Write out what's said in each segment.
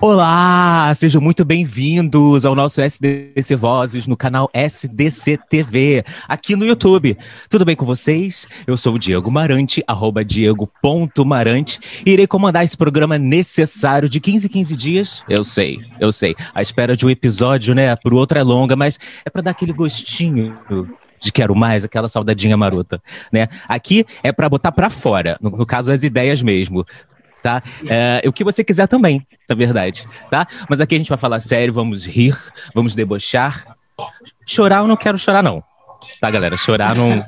Olá, sejam muito bem-vindos ao nosso SDC Vozes no canal SDC TV, aqui no YouTube. Tudo bem com vocês? Eu sou o Diego Marante, arroba diego.marante, e irei comandar esse programa necessário de 15 em 15 dias. Eu sei, eu sei. A espera de um episódio, né, pro outro é longa, mas é para dar aquele gostinho de quero mais, aquela saudadinha marota, né? Aqui é para botar para fora, no, no caso as ideias mesmo tá? É, o que você quiser também, na verdade, tá? Mas aqui a gente vai falar sério, vamos rir, vamos debochar. Chorar eu não quero chorar, não. Tá, galera? Chorar não.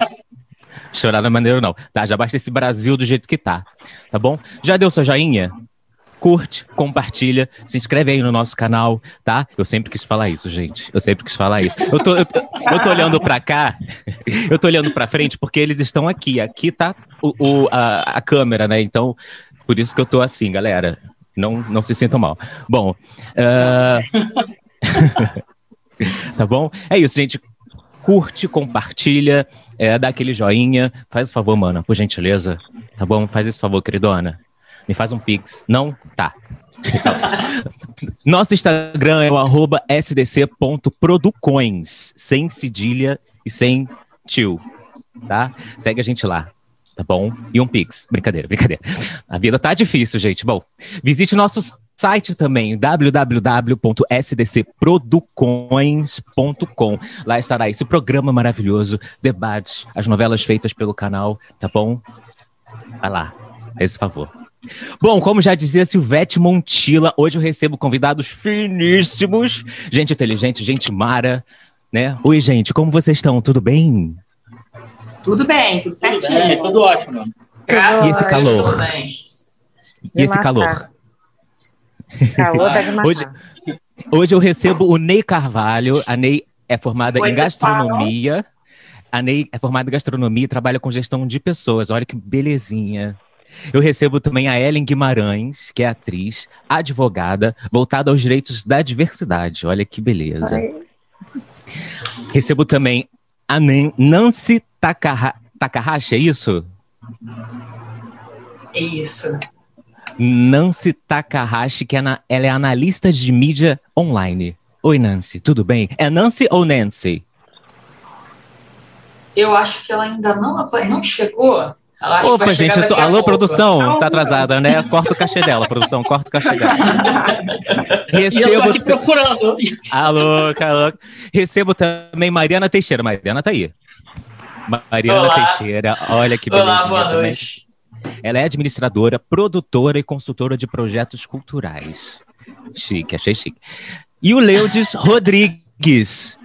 chorar não é maneiro, não. Tá? Já basta esse Brasil do jeito que tá. Tá bom? Já deu seu joinha? Curte, compartilha, se inscreve aí no nosso canal, tá? Eu sempre quis falar isso, gente. Eu sempre quis falar isso. Eu tô, eu, eu tô olhando pra cá, eu tô olhando pra frente porque eles estão aqui. Aqui tá o, o a, a câmera, né? Então, por isso que eu tô assim, galera. Não, não se sintam mal. Bom. Uh... tá bom? É isso, gente. Curte, compartilha, é, dá aquele joinha. Faz o favor, mana, por gentileza. Tá bom? Faz esse favor, queridona. Me faz um pix. Não? Tá. Nosso Instagram é o arroba sdc.producoins, sem cedilha e sem tio, tá? Segue a gente lá tá bom? E um Pix. Brincadeira, brincadeira. A vida tá difícil, gente. Bom, visite nosso site também, www.sdcproducoins.com. Lá estará esse programa maravilhoso, debates, as novelas feitas pelo canal, tá bom? Vai lá, esse favor. Bom, como já dizia Silvete Montila, hoje eu recebo convidados finíssimos, gente inteligente, gente mara, né? Oi, gente, como vocês estão? Tudo bem? Tudo bem, tudo certinho. Tudo, bem, tudo ótimo. Graças e esse calor? E esse calor? Calor hoje, hoje eu recebo o Ney Carvalho. A Ney é formada Oi, em gastronomia. A Ney é formada em gastronomia e trabalha com gestão de pessoas. Olha que belezinha. Eu recebo também a Ellen Guimarães, que é atriz, advogada, voltada aos direitos da diversidade. Olha que beleza. Oi. Recebo também a Nancy Takaha, Takahashi, é isso? É isso. Nancy Takahashi, que é na, ela é analista de mídia online. Oi, Nancy, tudo bem? É Nancy ou Nancy? Eu acho que ela ainda não, não chegou. Opa, gente, tô... alô, produção, tá atrasada, né? Corta o cachê dela, produção, corta o cachê dela. Recebo... E eu tô aqui procurando. Alô, alô. Recebo também Mariana Teixeira. Mariana tá aí. Mariana Olá. Teixeira, olha que beleza. Olá, boa noite. Ela é administradora, produtora e consultora de projetos culturais. Chique, achei chique. E o Leudes Rodrigues,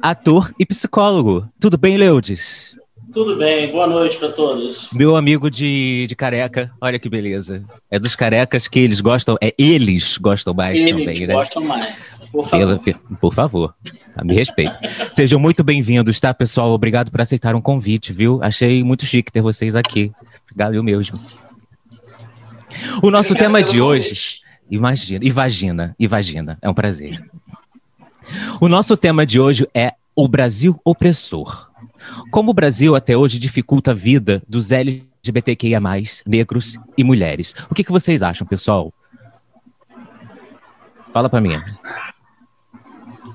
ator e psicólogo. Tudo bem, Leudes? Tudo bem, boa noite para todos. Meu amigo de, de careca, olha que beleza. É dos carecas que eles gostam, é eles gostam mais eles também, né? Eles gostam mais, por favor. Pela, por favor, me respeito. Sejam muito bem-vindos, tá, pessoal? Obrigado por aceitar um convite, viu? Achei muito chique ter vocês aqui. Valeu mesmo. O nosso Obrigado tema de hoje, imagina, e vagina, e vagina, é um prazer. O nosso tema de hoje é o Brasil opressor. Como o Brasil até hoje dificulta a vida dos LGBTQIA, negros e mulheres. O que, que vocês acham, pessoal? Fala para mim.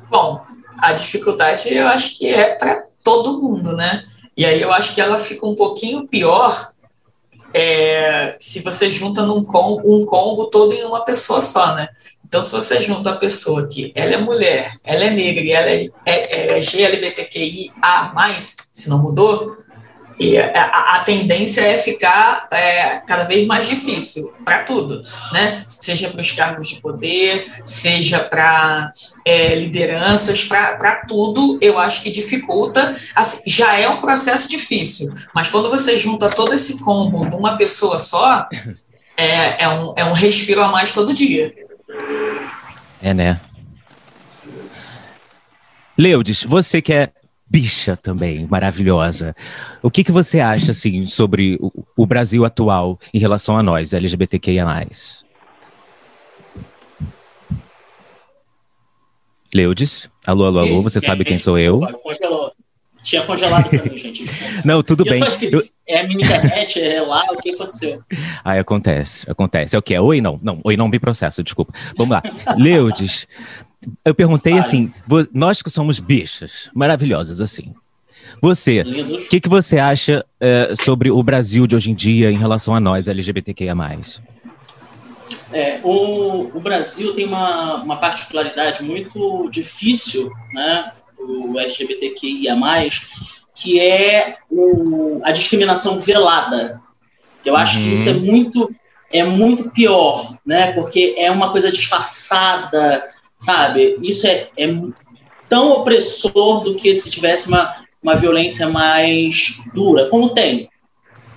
Bom, a dificuldade eu acho que é para todo mundo, né? E aí eu acho que ela fica um pouquinho pior é, se você junta num combo, um combo todo em uma pessoa só, né? Então, se você junta a pessoa que ela é mulher, ela é negra e ela é, é, é GLBTQIA+, se não mudou, e a, a, tendência é ficar é, cada vez mais difícil para tudo, né? Seja para os cargos de poder, seja para é, lideranças, para tudo, eu acho que dificulta. Assim, já é um processo difícil, mas quando você junta todo esse combo numa pessoa só, é, é, um, é um respiro a mais todo dia. É, né? Leudes, você que é bicha também, maravilhosa. O que, que você acha, assim, sobre o, o Brasil atual em relação a nós, LGBTQIA+. Leudes? Alô, alô, alô, você sabe quem sou eu? Tinha congelado também, gente. Não, tudo bem. Eu, é a minha internet, é lá, o que aconteceu? Aí acontece, acontece. É o que? É oi não? Não, oi não me processo, desculpa. Vamos lá. Leudes, eu perguntei Para. assim, nós que somos bichas, maravilhosas assim. Você, o que, que você acha é, sobre o Brasil de hoje em dia em relação a nós, LGBTQIA+. É, o, o Brasil tem uma, uma particularidade muito difícil, né, o LGBTQIA+, que é o, a discriminação velada. Eu acho uhum. que isso é uhum. muito é muito pior, né? Porque é uma coisa disfarçada, sabe? Isso é, é tão opressor do que se tivesse uma, uma violência mais dura, como tem.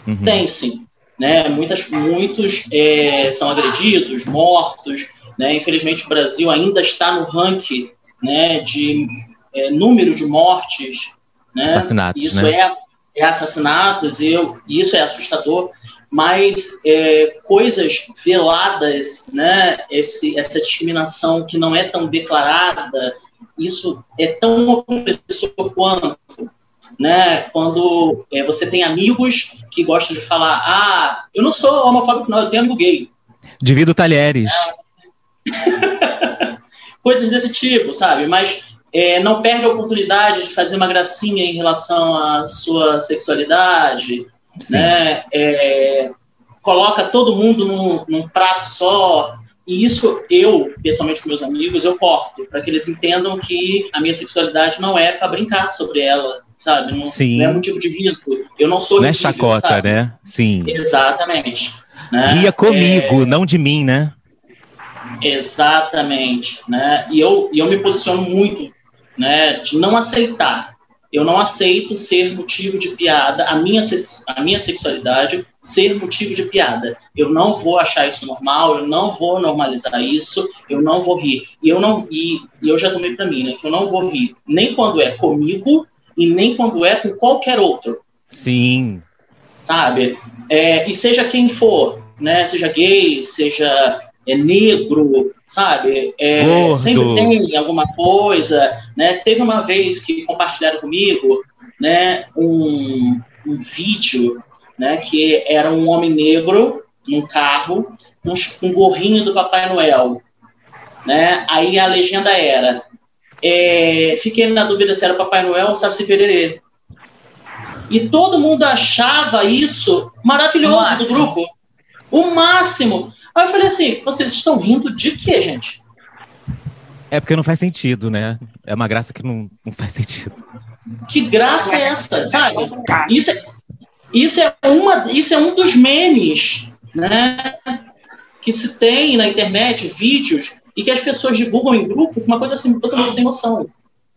Uhum. Tem sim. Né? Muitas, muitos é, são agredidos, mortos. Né? Infelizmente, o Brasil ainda está no ranking né, de é, número de mortes. Né? Assassinatos. Isso né? é, é assassinatos, e eu, isso é assustador. Mas é, coisas veladas, né? Esse, essa discriminação que não é tão declarada, isso é tão opressor quanto né? Quando é, você tem amigos que gostam de falar, ah, eu não sou homofóbico, não, eu tenho amigo gay. Divido talheres. Coisas desse tipo, sabe? Mas é, não perde a oportunidade de fazer uma gracinha em relação à sua sexualidade, Sim. né? É, coloca todo mundo num, num prato só, e isso eu, pessoalmente com meus amigos, eu corto, para que eles entendam que a minha sexualidade não é para brincar sobre ela, sabe? Não, não é motivo de risco. Eu não sou Não é chacota, sabe? né? Sim. Exatamente. Né? Ria comigo, é... não de mim, né? Exatamente, né? E eu, e eu me posiciono muito, né, de não aceitar eu não aceito ser motivo de piada, a minha, a minha sexualidade ser motivo de piada. Eu não vou achar isso normal, eu não vou normalizar isso, eu não vou rir. E eu não e, e eu já tomei para mim, né, que eu não vou rir nem quando é comigo e nem quando é com qualquer outro. Sim. Sabe? É, e seja quem for, né, seja gay, seja é negro, sabe? É, sempre tem alguma coisa, né? Teve uma vez que compartilharam comigo, né, um, um vídeo, né, que era um homem negro num carro com um gorrinho do Papai Noel, né? Aí a legenda era é, fiquei na dúvida se era o Papai Noel ou Saci Pererê. E todo mundo achava isso maravilhoso do grupo. O máximo. Aí eu falei assim: vocês estão rindo de quê, gente? É porque não faz sentido, né? É uma graça que não, não faz sentido. Que graça é essa, sabe? Isso é, isso é, uma, isso é um dos memes, né? Que se tem na internet, vídeos, e que as pessoas divulgam em grupo com uma coisa assim, totalmente sem noção.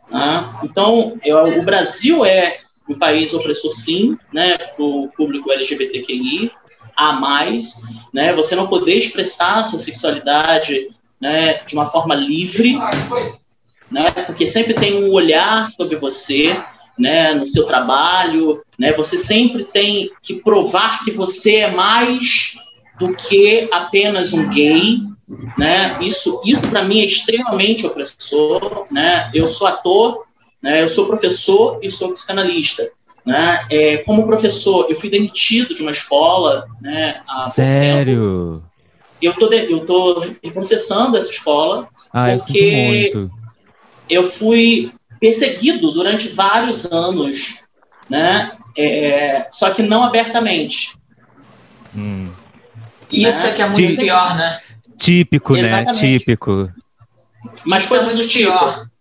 Né? Então, eu, o Brasil é um país opressor, sim, né, para o público LGBTQI, a mais, né? Você não poder expressar sua sexualidade, né, de uma forma livre, né? Porque sempre tem um olhar sobre você, né, no seu trabalho, né? Você sempre tem que provar que você é mais do que apenas um gay, né? Isso, isso para mim é extremamente opressor, né? Eu sou ator, né? Eu sou professor e sou psicanalista. Né? É, como professor, eu fui demitido de uma escola. Né, Sério? Eu tô, de, eu tô processando essa escola ah, porque eu, eu, fui perseguido durante vários anos, né? É, só que não abertamente. Hum. Isso né? é que é muito pior, né? Típico, né? Exatamente. né? Típico. Mas Isso é muito pior. Tipo.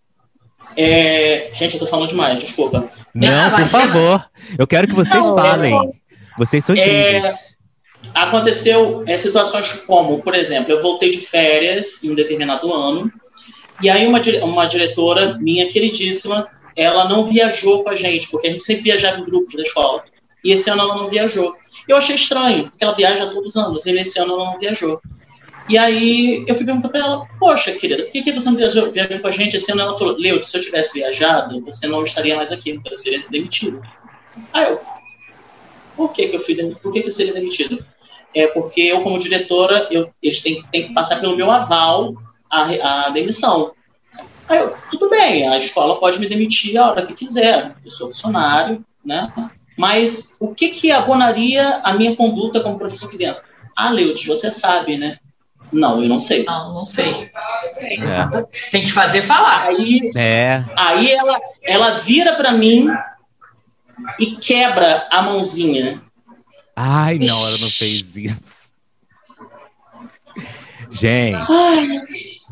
É... Gente, eu tô falando demais, desculpa. Não, por favor. Eu quero que vocês Não, falem. É... Vocês são incríveis. É... Aconteceu é, situações como, por exemplo, eu voltei de férias em um determinado ano, e aí uma, uma diretora minha queridíssima, ela não viajou com a gente, porque a gente sempre viajava em grupos da escola. E esse ano ela não viajou. Eu achei estranho, porque ela viaja todos os anos, e nesse ano ela não viajou. E aí eu fui perguntar para ela, poxa, querida, por que, que você não viajou, viajou com a gente esse ano? Ela falou, Leo, se eu tivesse viajado, você não estaria mais aqui, você seria demitido. Aí eu, por que, que eu fui por que, que eu seria demitido? É porque eu, como diretora, eu, eles têm, têm que passar pelo meu aval a, a demissão. Aí eu, tudo bem, a escola pode me demitir a hora que quiser, eu sou funcionário, né? Mas o que que abonaria a minha conduta como professor aqui dentro? Ah, Leudes, você sabe, né? Não, eu não sei. Não, não sei. É. Tem que fazer falar. Aí, É. aí ela, ela vira para mim e quebra a mãozinha. Ai, não, ela não fez isso. Gente,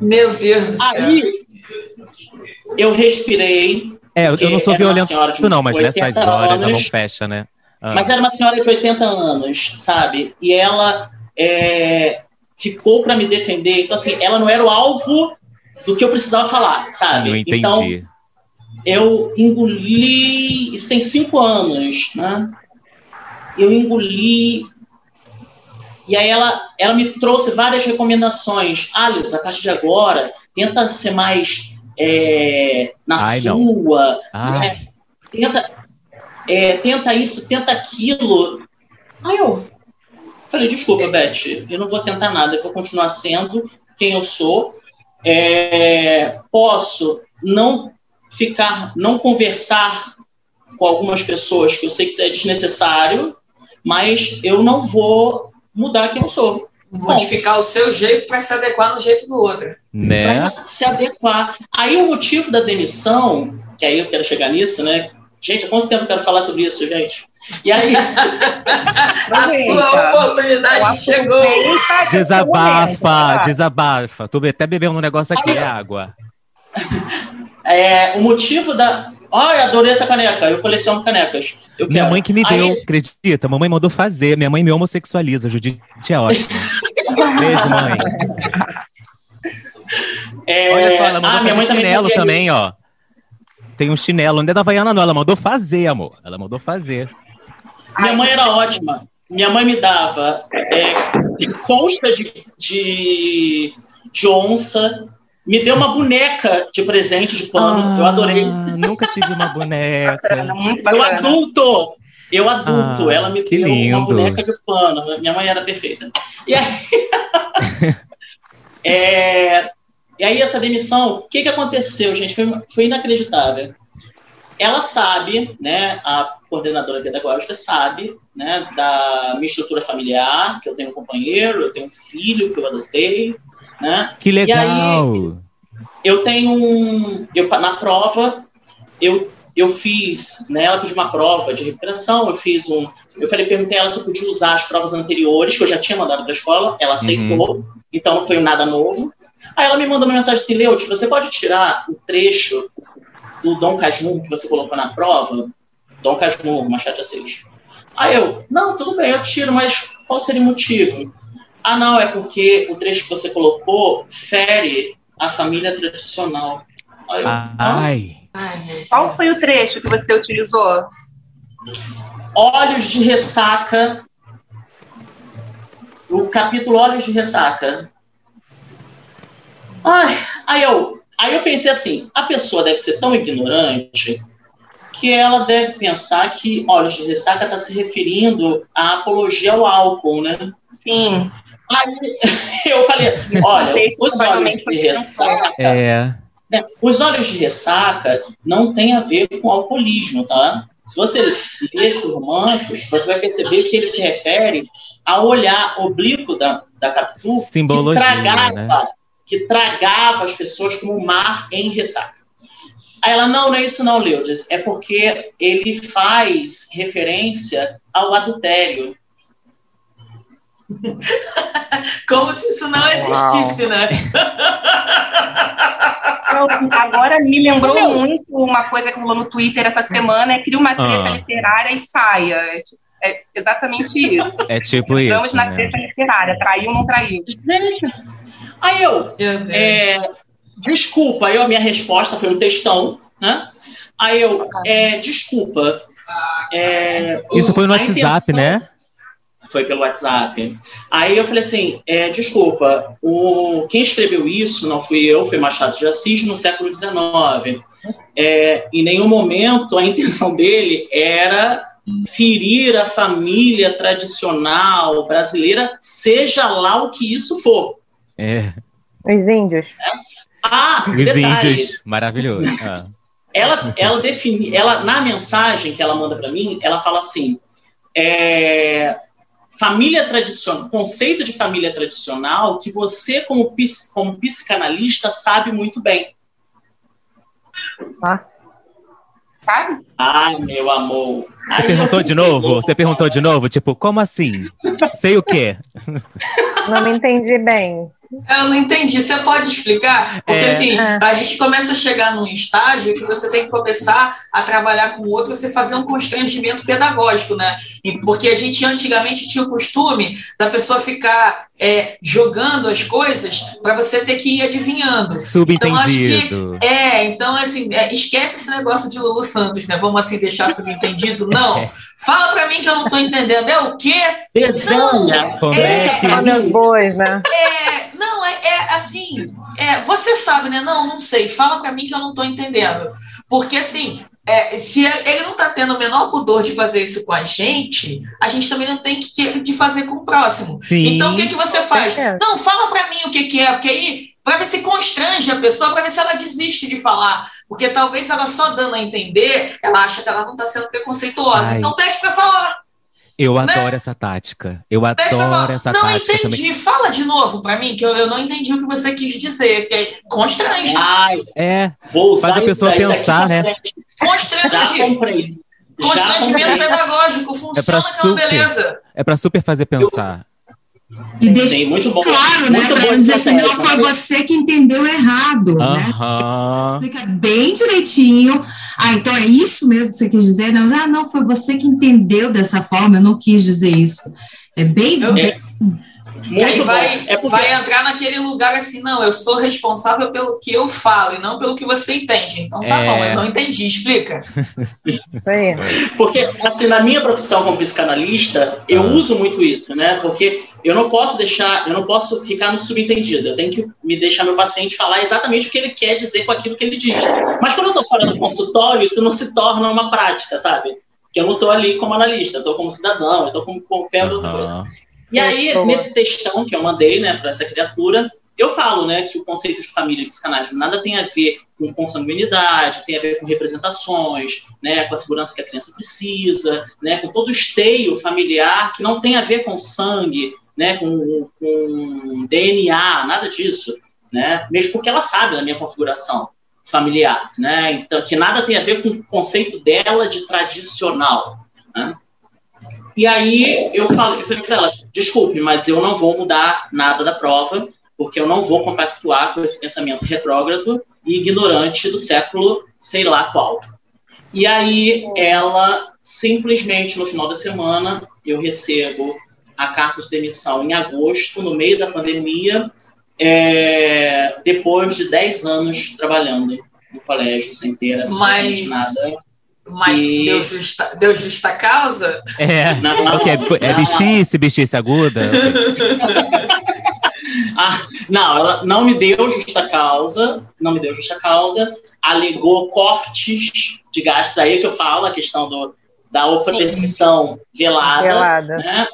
Meu Deus do céu. Aí eu respirei, é, eu, não sou violento, não, mas 80 nessas horas a mão anos. fecha, né? Ah. mas era uma senhora de 80 anos, sabe? E ela é, ficou para me defender. Então, assim, ela não era o alvo do que eu precisava falar, sabe? eu entendi. Então, eu engoli. Isso tem cinco anos, né? Eu engoli. E aí ela, ela me trouxe várias recomendações. Ah, Luz, a partir de agora, tenta ser mais é, na Ai, sua. Né? Tenta, é, tenta isso, tenta aquilo. Aí eu falei, desculpa, Beth, eu não vou tentar nada, eu vou continuar sendo quem eu sou. É, posso não ficar, não conversar com algumas pessoas que eu sei que isso é desnecessário, mas eu não vou mudar quem eu sou. Modificar o seu jeito para se adequar no jeito do outro. Né? Para se adequar. Aí o motivo da demissão, que aí eu quero chegar nisso, né? Gente, há quanto tempo eu quero falar sobre isso, gente? E aí, A sua oportunidade chegou. Desabafa, desabafa. Tô até bebendo um negócio aqui, Ai, é água. é, o motivo da. Ai, adorei essa caneca. Eu coleciono canecas. Eu Minha quero. mãe que me Aí- deu, acredita? Mamãe mandou fazer. Minha mãe me homossexualiza. Judite é ótimo. Beijo, mãe. É, Olha só, ela mandou ah, minha mãe fazer também chinelo também, ó. Tem um chinelo, não é da Havaiana, não. Ela mandou fazer, amor. Ela mandou fazer. Minha mãe era ótima. Minha mãe me dava é, concha de, de, de onça, me deu uma boneca de presente de pano. eu adorei. Ah, Nunca tive uma boneca. Eu adulto! Eu adulto, Ah, ela me deu lindo. uma boneca de pano. Minha mãe era perfeita. E aí, É, e aí essa demissão, o que, que aconteceu, gente? Foi, foi inacreditável. Ela sabe, né, a coordenadora pedagógica sabe, né, da minha estrutura familiar, que eu tenho um companheiro, eu tenho um filho que eu adotei, né? Que E aí, legal. eu tenho um. Eu, na prova, eu, eu fiz, né? Ela pediu uma prova de recuperação, eu fiz um. Eu falei, perguntei a ela se eu podia usar as provas anteriores, que eu já tinha mandado para a escola, ela aceitou, então não foi nada novo. Aí ela me mandou uma mensagem assim, Leute, você pode tirar o trecho do Dom Casmurro que você colocou na prova? Dom Casmurro, Machado de Assis. Aí eu, não, tudo bem, eu tiro, mas qual seria o motivo? Ah, não, é porque o trecho que você colocou fere a família tradicional. Aí eu? Ai. Qual foi o trecho que você utilizou? Olhos de Ressaca. O capítulo Olhos de Ressaca. Ai, aí eu, aí eu pensei assim, a pessoa deve ser tão ignorante que ela deve pensar que Olhos de Ressaca está se referindo à apologia ao álcool, né? Sim. Aí eu falei, olha, os olhos de ressaca, É. né, os olhos de ressaca não tem a ver com alcoolismo, tá? Se você ler esse romance, você vai perceber que ele se refere ao olhar oblíquo da, da Capitu que Simbologia, tragava, né? Que tragava as pessoas como o mar em ressaca. Aí ela, não, não é isso não, Leudes, é porque ele faz referência ao adultério. Como se isso não existisse, né? Eu- agora me lembrou muito uma coisa que rolou no Twitter essa semana, é cria uma treta Ah. literária e saia. É, é exatamente isso. É tipo Vamos isso. na Né? treta literária, traiu ou não traiu. Gente, aí eu. É, desculpa, aí a minha resposta foi um textão, né? Aí eu, é, desculpa. é, Isso foi no WhatsApp, intenção- né? Foi pelo WhatsApp. Aí eu falei assim, é, desculpa, o, quem escreveu isso não fui eu, foi Machado de Assis no século XIX. É, em nenhum momento a intenção dele era ferir a família tradicional brasileira, seja lá o que isso for. É. Os índios. Ah, Os detalhe, índios. Maravilhoso. Ah. Ela, ela define, ela na mensagem que ela manda para mim, ela fala assim: é, família tradicional, conceito de família tradicional que você como, como psicanalista sabe muito bem. Nossa. Sabe? Ai, meu amor. Ai, Você perguntou de novo? Você perguntou de novo? Tipo, como assim? Sei o quê? Não me entendi bem. Eu não entendi. Você pode explicar? Porque é. assim, é. a gente começa a chegar num estágio que você tem que começar a trabalhar com o outro, você fazer um constrangimento pedagógico, né? Porque a gente antigamente tinha o costume da pessoa ficar é, jogando as coisas para você ter que ir adivinhando. Subentendido. Então, que, é, então assim, é, esquece esse negócio de Lulu Santos, né? Vamos assim deixar subentendido? Não. Fala para mim que eu não estou entendendo. É o quê? Desenha. Não, é, é, meus bois, né? É, não, é, é assim, é, você sabe, né? Não, não sei. Fala para mim que eu não estou entendendo. Porque assim, é, se ele não está tendo o menor pudor de fazer isso com a gente, a gente também não tem que de fazer com o próximo. Sim, então, o que, que você faz? Não, fala para mim o que, que é, porque aí, para ver se constrange a pessoa, para ver se ela desiste de falar. Porque talvez ela só dando a entender, ela acha que ela não está sendo preconceituosa. Ai. Então, pede para falar. Eu né? adoro essa tática. Eu adoro essa não tática. Não entendi. Também. Fala de novo para mim, que eu, eu não entendi o que você quis dizer. Que é constrange. Ai, é. Faz a pessoa pensar, né? Constrange. Constrangimento pedagógico. Funciona, é que é uma beleza. É pra super fazer pensar. Eu, e deixa Sim, muito bom. claro, né? Muito para dizer assim, não foi você que entendeu errado, né? Explica bem direitinho. Ah, então é isso mesmo que você quis dizer? Não, ah, não, foi você que entendeu dessa forma, eu não quis dizer isso. É bem... Eu, bem... É, que aí vai, é porque... vai entrar naquele lugar assim, não, eu sou responsável pelo que eu falo e não pelo que você entende. Então tá é... bom, eu não entendi, explica. porque, assim, na minha profissão como psicanalista, eu ah. uso muito isso, né? Porque eu não posso deixar, eu não posso ficar no subentendido. Eu tenho que me deixar meu paciente falar exatamente o que ele quer dizer com aquilo que ele diz. Mas quando eu estou fora do consultório, isso não se torna uma prática, sabe? Porque eu não estou ali como analista, eu estou como cidadão, eu estou como qualquer outra coisa. E aí, nesse textão que eu mandei né, para essa criatura, eu falo né, que o conceito de família e psicanálise nada tem a ver com consanguinidade, tem a ver com representações, né, com a segurança que a criança precisa, né, com todo o esteio familiar que não tem a ver com sangue, né, com, com DNA, nada disso, né, mesmo porque ela sabe da minha configuração familiar, né, então que nada tem a ver com o conceito dela de tradicional, né. E aí eu falei, eu falei para ela, desculpe, mas eu não vou mudar nada da prova, porque eu não vou compactuar com esse pensamento retrógrado e ignorante do século sei lá qual. E aí ela simplesmente no final da semana eu recebo a carta de demissão em agosto, no meio da pandemia, é, depois de 10 anos trabalhando no colégio sem ter absolutamente Mas... nada. Mas que... deu, justa, deu justa causa? É, não, okay. é bichice, bichice aguda? ah, não, ela não me deu justa causa, não me deu justa causa, alegou cortes de gastos, aí que eu falo, a questão do, da oposição velada, velada. Né?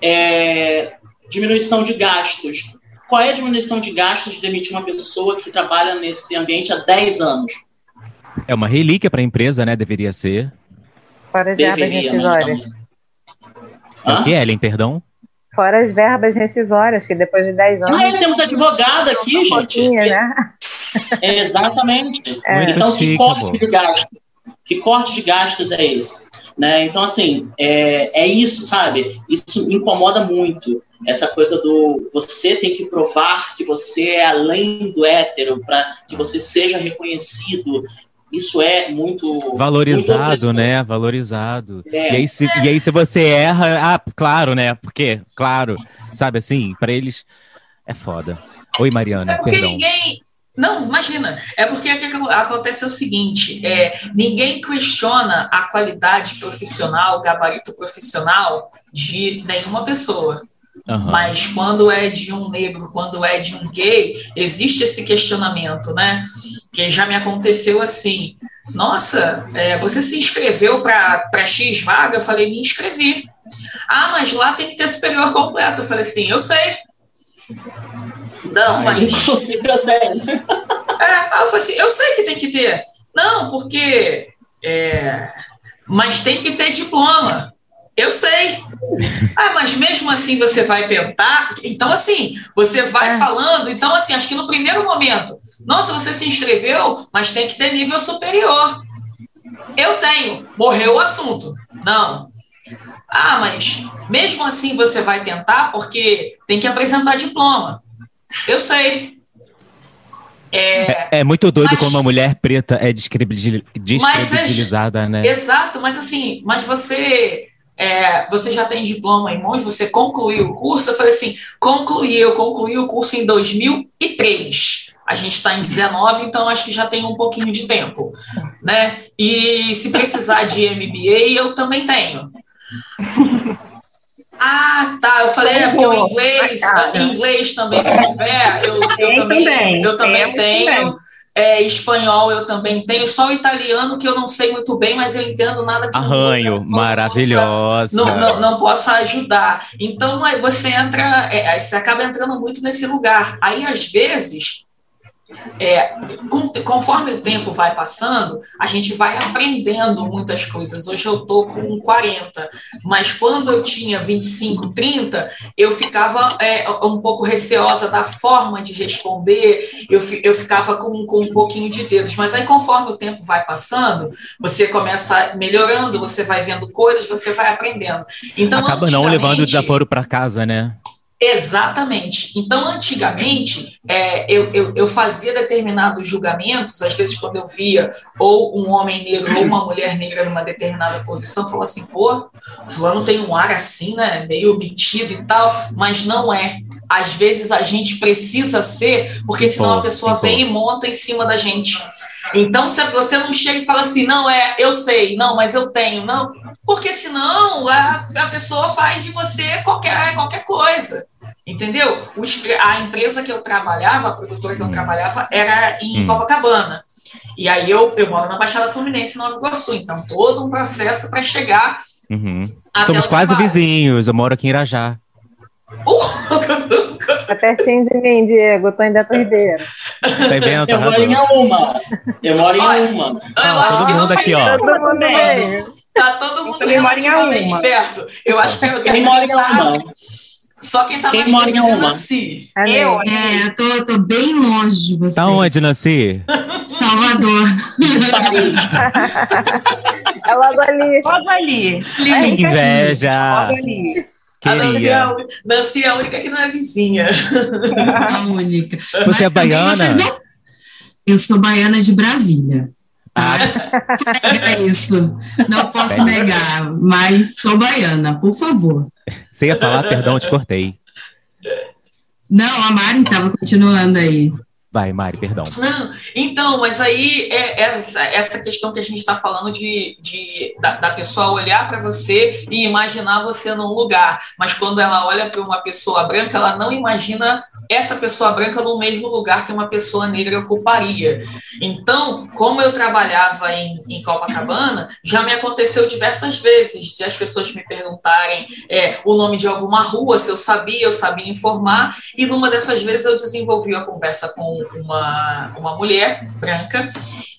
É, diminuição de gastos. Qual é a diminuição de gastos de demitir uma pessoa que trabalha nesse ambiente há 10 anos? É uma relíquia para a empresa, né? Deveria ser. Fora as verbas rescisórias. É o que, Ellen, perdão? Fora as verbas rescisórias, que depois de 10 anos. Ah, temos advogada aqui, um gente. Né? É, exatamente. É. Então, chique, que corte de gastos? Que corte de gastos é esse? Né? Então, assim, é, é isso, sabe? Isso incomoda muito. Essa coisa do você tem que provar que você é além do hétero para que você seja reconhecido. Isso é muito. Valorizado, muito né? Valorizado. É. E, aí, se, e aí, se você erra, ah, claro, né? Porque, claro, sabe assim, para eles é foda. Oi, Mariana. É porque perdão. ninguém. Não, imagina. É porque acontece o seguinte: é, ninguém questiona a qualidade profissional, o gabarito profissional de nenhuma pessoa. Uhum. Mas quando é de um negro, quando é de um gay, existe esse questionamento, né? Que já me aconteceu assim. Nossa, é, você se inscreveu para X vaga? Eu falei, me inscrevi. Ah, mas lá tem que ter superior completo. Eu falei assim, eu sei. Não, mas. é, eu falei assim, eu sei que tem que ter. Não, porque. É, mas tem que ter diploma. Eu sei. Ah, mas mesmo assim você vai tentar. Então, assim, você vai é. falando. Então, assim, acho que no primeiro momento, nossa, você se inscreveu, mas tem que ter nível superior. Eu tenho. Morreu o assunto. Não. Ah, mas mesmo assim você vai tentar porque tem que apresentar diploma. Eu sei. É, é, é muito doido mas, como uma mulher preta é descredibilizada, mas, né? Exato, mas assim, mas você é, você já tem diploma em mãos, você concluiu o curso? Eu falei assim, concluí, eu concluí o curso em 2003. A gente está em 19, então acho que já tem um pouquinho de tempo, né? E se precisar de MBA, eu também tenho. Ah, tá. Eu falei, é porque o inglês, inglês também, se tiver, eu, eu também, eu também tenho. É, espanhol eu também tenho, só o italiano que eu não sei muito bem, mas eu entendo nada que Arranho, não, maravilhosa. Não, não, não, possa ajudar. Então aí você entra, é, você acaba entrando muito nesse lugar. Aí, às vezes, é, conforme o tempo vai passando, a gente vai aprendendo muitas coisas. Hoje eu estou com 40, mas quando eu tinha 25, 30, eu ficava é, um pouco receosa da forma de responder, eu, eu ficava com, com um pouquinho de dedos. Mas aí, conforme o tempo vai passando, você começa melhorando, você vai vendo coisas, você vai aprendendo. Então, Acaba não levando o desaforo para casa, né? Exatamente. Então, antigamente, é, eu, eu, eu, fazia determinados julgamentos, às vezes, quando eu via ou um homem negro ou uma mulher negra numa determinada posição, falava assim: pô, Fulano tem um ar assim, né? Meio metido e tal, mas não é. Às vezes a gente precisa ser, porque senão a pessoa vem e monta em cima da gente. Então, se você não chega e fala assim, não, é, eu sei, não, mas eu tenho, não, porque senão a, a pessoa faz de você qualquer, qualquer coisa. Entendeu? a empresa que eu trabalhava, a produtora que eu hum. trabalhava, era em hum. Copacabana. E aí eu, eu moro na Baixada Fluminense, em Nova Iguaçu. Então, todo um processo para chegar. Uhum. Somos quase trabalho. vizinhos, eu moro aqui em Irajá. É pertinho de mim, Diego. Eu tô em Beto Ribeiro. Tá vendo? Eu moro em uma. Eu moro em uma. Ah, todo mundo aqui, ó. Todo mundo bem. Tá todo mundo relativamente perto. Eu acho que eu Quem mora em uma? Só quem tá quem mora em uma? Nancy. Eu? É, eu tô, tô bem longe de você. Tá onde, Nancy? Salvador. é logo ali. Logo ali. É, inveja. Logo ali. A Nancy é, a, Nancy é a única que não é vizinha. A única. Você Mas é baiana? Não... Eu sou baiana de Brasília. Ah. É isso. Não posso negar, mas sou baiana, por favor. Você ia falar, perdão, te cortei. Não, a Mari estava continuando aí. Vai, Mari, perdão. Não, então, mas aí é essa, essa questão que a gente está falando de, de da, da pessoa olhar para você e imaginar você num lugar. Mas quando ela olha para uma pessoa branca, ela não imagina essa pessoa branca no mesmo lugar que uma pessoa negra ocuparia. Então, como eu trabalhava em, em Copacabana, já me aconteceu diversas vezes de as pessoas me perguntarem é, o nome de alguma rua, se eu sabia, eu sabia informar, e numa dessas vezes eu desenvolvi a conversa com uma, uma mulher branca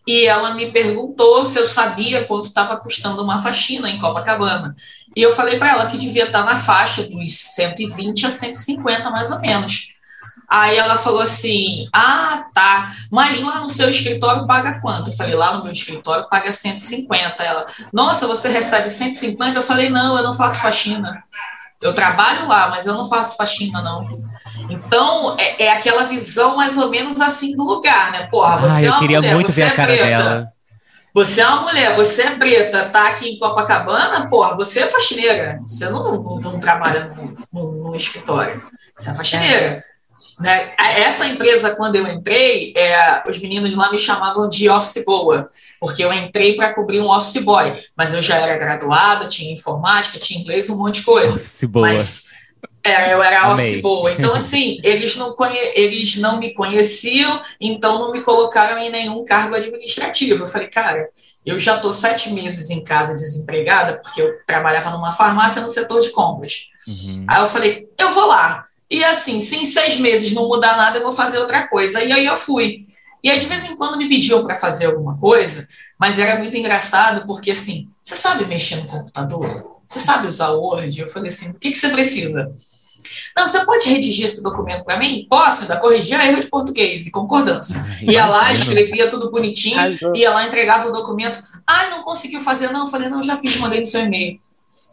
e ela me perguntou se eu sabia quanto estava custando uma faxina em Copacabana. E eu falei para ela que devia estar na faixa dos 120 a 150, mais ou menos. Aí ela falou assim: Ah, tá, mas lá no seu escritório paga quanto? Eu falei: Lá no meu escritório paga 150. Ela: Nossa, você recebe 150? Eu falei: Não, eu não faço faxina. Eu trabalho lá, mas eu não faço faxina, não. Então, é, é aquela visão mais ou menos assim do lugar, né? Porra, você ah, é uma queria mulher, muito você ver é a cara preta. dela. Você é uma mulher, você é preta, tá aqui em Copacabana, porra, você é faxineira. Você não, não, não trabalha no, no, no, escritório. Você é faxineira. Né? Essa empresa, quando eu entrei, é, os meninos lá me chamavam de office boa, porque eu entrei para cobrir um office boy, mas eu já era graduada, tinha informática, tinha inglês, um monte de coisa. Office boa. Mas é, eu era office boa. Então, assim, eles não, eles não me conheciam, então não me colocaram em nenhum cargo administrativo. Eu falei, cara, eu já estou sete meses em casa desempregada, porque eu trabalhava numa farmácia no setor de compras. Uhum. Aí eu falei, eu vou lá. E assim, se em seis meses não mudar nada, eu vou fazer outra coisa. E aí eu fui. E aí, de vez em quando, me pediam para fazer alguma coisa, mas era muito engraçado, porque assim, você sabe mexer no computador? Você sabe usar o Word? Eu falei assim: o que, que você precisa? Não, você pode redigir esse documento para mim? Posso, ainda corrigia erro de português e concordância. ia lá, escrevia tudo bonitinho, ia lá, entregava o documento. Ai, não conseguiu fazer, não. Eu falei, não, já fiz, mandei no seu e-mail.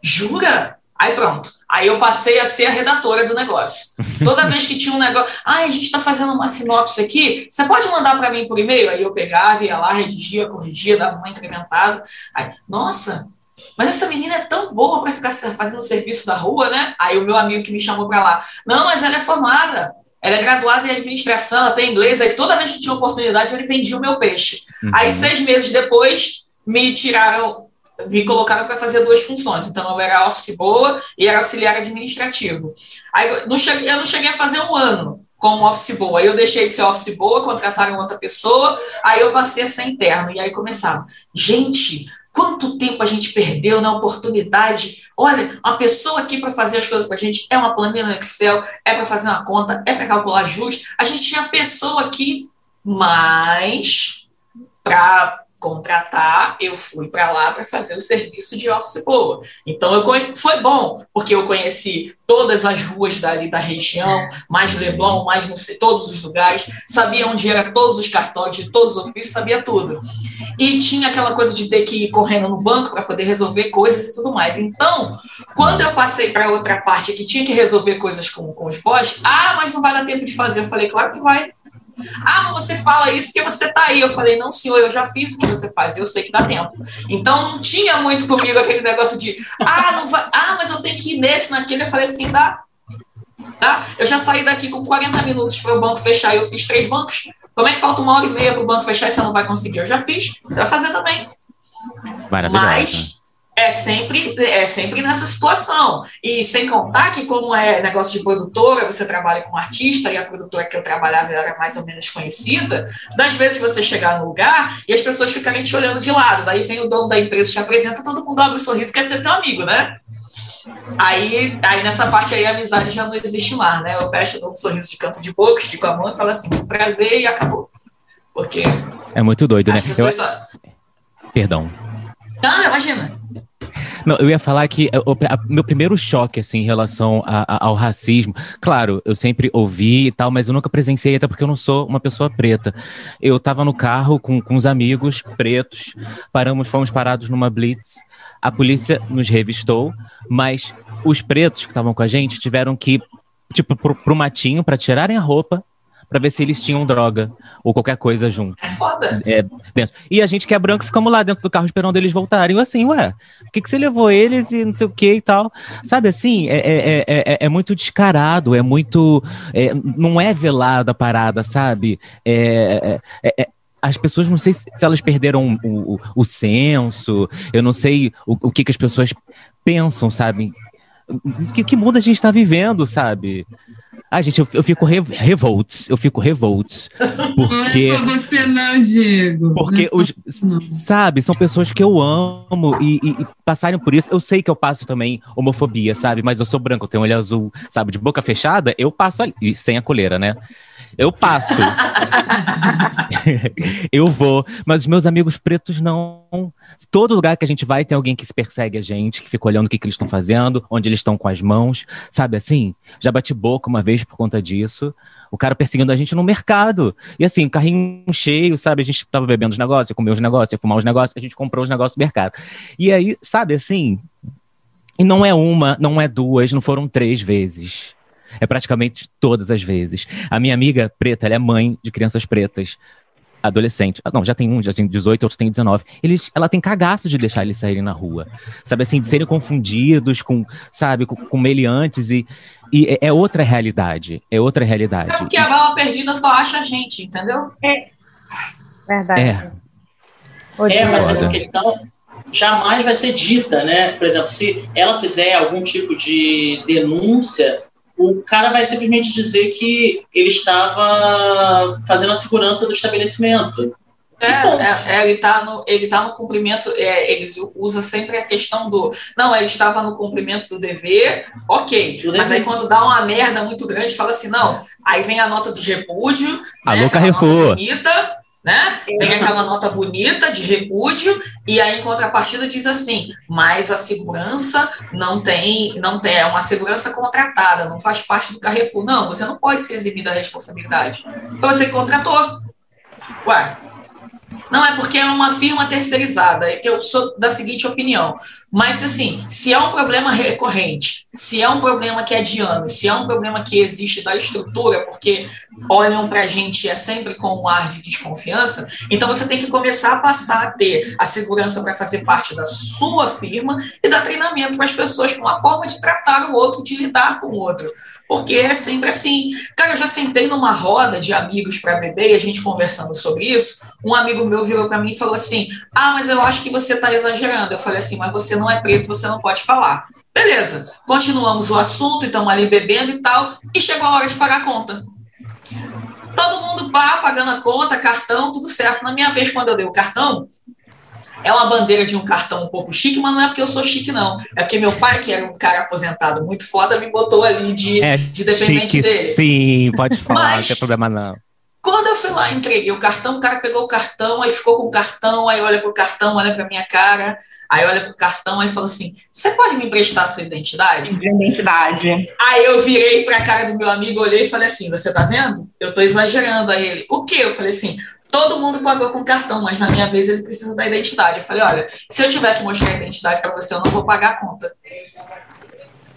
Jura? Aí pronto. Aí eu passei a ser a redatora do negócio. Toda vez que tinha um negócio, ah, a gente está fazendo uma sinopse aqui, você pode mandar para mim por e-mail? Aí eu pegava, ia lá, redigia, corrigia, dava uma incrementada. Aí, nossa, mas essa menina é tão boa para ficar fazendo serviço da rua, né? Aí o meu amigo que me chamou para lá, não, mas ela é formada, ela é graduada em administração, ela tem inglês, aí toda vez que tinha oportunidade ele vendia o meu peixe. Uhum. Aí seis meses depois me tiraram, me colocaram para fazer duas funções. Então eu era office boa e era auxiliar administrativo. Aí eu não cheguei, eu não cheguei a fazer um ano como office boa. Aí eu deixei de ser office boa, contrataram outra pessoa, aí eu passei a ser interno. E aí começaram, gente, Quanto tempo a gente perdeu na oportunidade? Olha, uma pessoa aqui para fazer as coisas para a gente é uma planilha no Excel, é para fazer uma conta, é para calcular juros. A gente tinha pessoa aqui, mas para contratar, eu fui para lá para fazer o serviço de office boa. Então eu foi bom, porque eu conheci todas as ruas dali da região, mais Leblon, mais não sei, todos os lugares, sabia onde era todos os cartões de todos os ofícios, sabia tudo. E tinha aquela coisa de ter que ir correndo no banco para poder resolver coisas e tudo mais. Então, quando eu passei para outra parte que tinha que resolver coisas com, com os boss, ah, mas não vai dar tempo de fazer. Eu falei, claro que vai. Ah, mas você fala isso porque você está aí. Eu falei, não, senhor, eu já fiz o que você faz, eu sei que dá tempo. Então não tinha muito comigo aquele negócio de, ah, não vai, ah, mas eu tenho que ir nesse, naquele. Eu falei assim, dá. Dá. Eu já saí daqui com 40 minutos para o banco fechar e eu fiz três bancos. Como é que falta uma hora e meia para o banco fechar e você não vai conseguir? Eu já fiz, você vai fazer também. Mas é sempre, é sempre nessa situação. E sem contar que, como é negócio de produtora, você trabalha com artista, e a produtora que eu trabalhava era mais ou menos conhecida, das vezes você chegar no lugar e as pessoas ficarem te olhando de lado. Daí vem o dono da empresa, te apresenta, todo mundo abre o um sorriso, quer dizer seu amigo, né? Aí, aí nessa parte aí a amizade já não existe mais, né? Eu fecho, dou um sorriso de canto de boca, estico a mão e falo assim, prazer e acabou. Porque. É muito doido, né? Eu... Só... Perdão. Não, imagina. Não, eu ia falar que o, a, meu primeiro choque, assim, em relação a, a, ao racismo, claro, eu sempre ouvi e tal, mas eu nunca presenciei, até porque eu não sou uma pessoa preta. Eu tava no carro com, com os amigos pretos, paramos, fomos parados numa blitz, a polícia nos revistou, mas os pretos que estavam com a gente tiveram que, tipo, pro, pro matinho para tirarem a roupa para ver se eles tinham droga ou qualquer coisa junto. É foda. É, dentro. E a gente que é branco ficamos lá dentro do carro esperando eles voltarem. Eu assim, ué, por que, que você levou eles e não sei o que e tal? Sabe assim, é, é, é, é muito descarado, é muito. não é velada a parada, sabe? é, as pessoas, não sei se elas perderam o, o, o senso, eu não sei o, o que, que as pessoas pensam, sabe? Que, que mundo a gente está vivendo, sabe? Ah, gente, eu, eu fico re, revolts, eu fico revolts. Porque. Não é só você, não, Diego. Porque, não é os, não. sabe, são pessoas que eu amo e, e, e, passarem por isso. Eu sei que eu passo também homofobia, sabe? Mas eu sou branco, eu tenho olho azul, sabe? De boca fechada, eu passo ali, sem a coleira, né? Eu passo. eu vou. Mas os meus amigos pretos não. Todo lugar que a gente vai tem alguém que se persegue a gente, que fica olhando o que, que eles estão fazendo, onde eles estão com as mãos. Sabe assim? Já bati boca uma vez por conta disso. O cara perseguindo a gente no mercado. E assim, carrinho cheio, sabe? A gente tava bebendo os negócios, ia comer os negócios, ia fumar os negócios, a gente comprou os negócios no mercado. E aí, sabe assim? E não é uma, não é duas, não foram três vezes é praticamente todas as vezes. A minha amiga preta, ela é mãe de crianças pretas adolescente. Ah, não, já tem um, já tem 18, outro tem 19. Eles, ela tem cagaço de deixar eles saírem na rua. Sabe assim, de serem confundidos com, sabe, com, com meliantes e, e é, é outra realidade. É outra realidade. É porque a bala perdida só acha a gente, entendeu? É. Verdade. É. É, mas essa questão jamais vai ser dita, né? Por exemplo, se ela fizer algum tipo de denúncia, o cara vai simplesmente dizer que ele estava fazendo a segurança do estabelecimento. É, é, é, ele está no, ele tá no cumprimento, é, eles usam sempre a questão do. Não, ele estava no cumprimento do dever, ok. Do mas dever. aí quando dá uma merda muito grande, fala assim, não. Aí vem a nota de repúdio. Alô, né, Carrefour. Bonita, né? Vem aquela nota bonita de repúdio e aí em contrapartida diz assim, mas a segurança não tem, não tem, é uma segurança contratada, não faz parte do Carrefour. Não, você não pode se eximir da responsabilidade. Então você contratou. Ué, não, é porque é uma firma terceirizada, é que eu sou da seguinte opinião. Mas, assim, se é um problema recorrente, se é um problema que é de anos, se é um problema que existe da estrutura, porque olham para a gente é sempre com um ar de desconfiança, então você tem que começar a passar a ter a segurança para fazer parte da sua firma e dar treinamento para as pessoas com a forma de tratar o outro, de lidar com o outro. Porque é sempre assim. Cara, eu já sentei numa roda de amigos para beber e a gente conversando sobre isso. Um amigo meu virou para mim e falou assim: Ah, mas eu acho que você está exagerando. Eu falei assim, mas você não é preto, você não pode falar. Beleza, continuamos o assunto, estamos ali bebendo e tal, e chegou a hora de pagar a conta. Todo mundo pá, pagando a conta, cartão, tudo certo. Na minha vez, quando eu dei o cartão, é uma bandeira de um cartão um pouco chique, mas não é porque eu sou chique, não. É porque meu pai, que era um cara aposentado muito foda, me botou ali de, é de dependente chique, dele. Sim, pode falar, mas, não tem problema não. Fui lá, entreguei o cartão, o cara pegou o cartão, aí ficou com o cartão, aí olha pro cartão, olha pra minha cara, aí olha pro cartão, aí fala assim: Você pode me emprestar sua identidade? Identidade. Aí eu virei pra cara do meu amigo, olhei e falei assim: Você tá vendo? Eu tô exagerando. Aí ele: O quê? Eu falei assim: Todo mundo pagou com cartão, mas na minha vez ele precisa da identidade. Eu falei: Olha, se eu tiver que mostrar a identidade para você, eu não vou pagar a conta.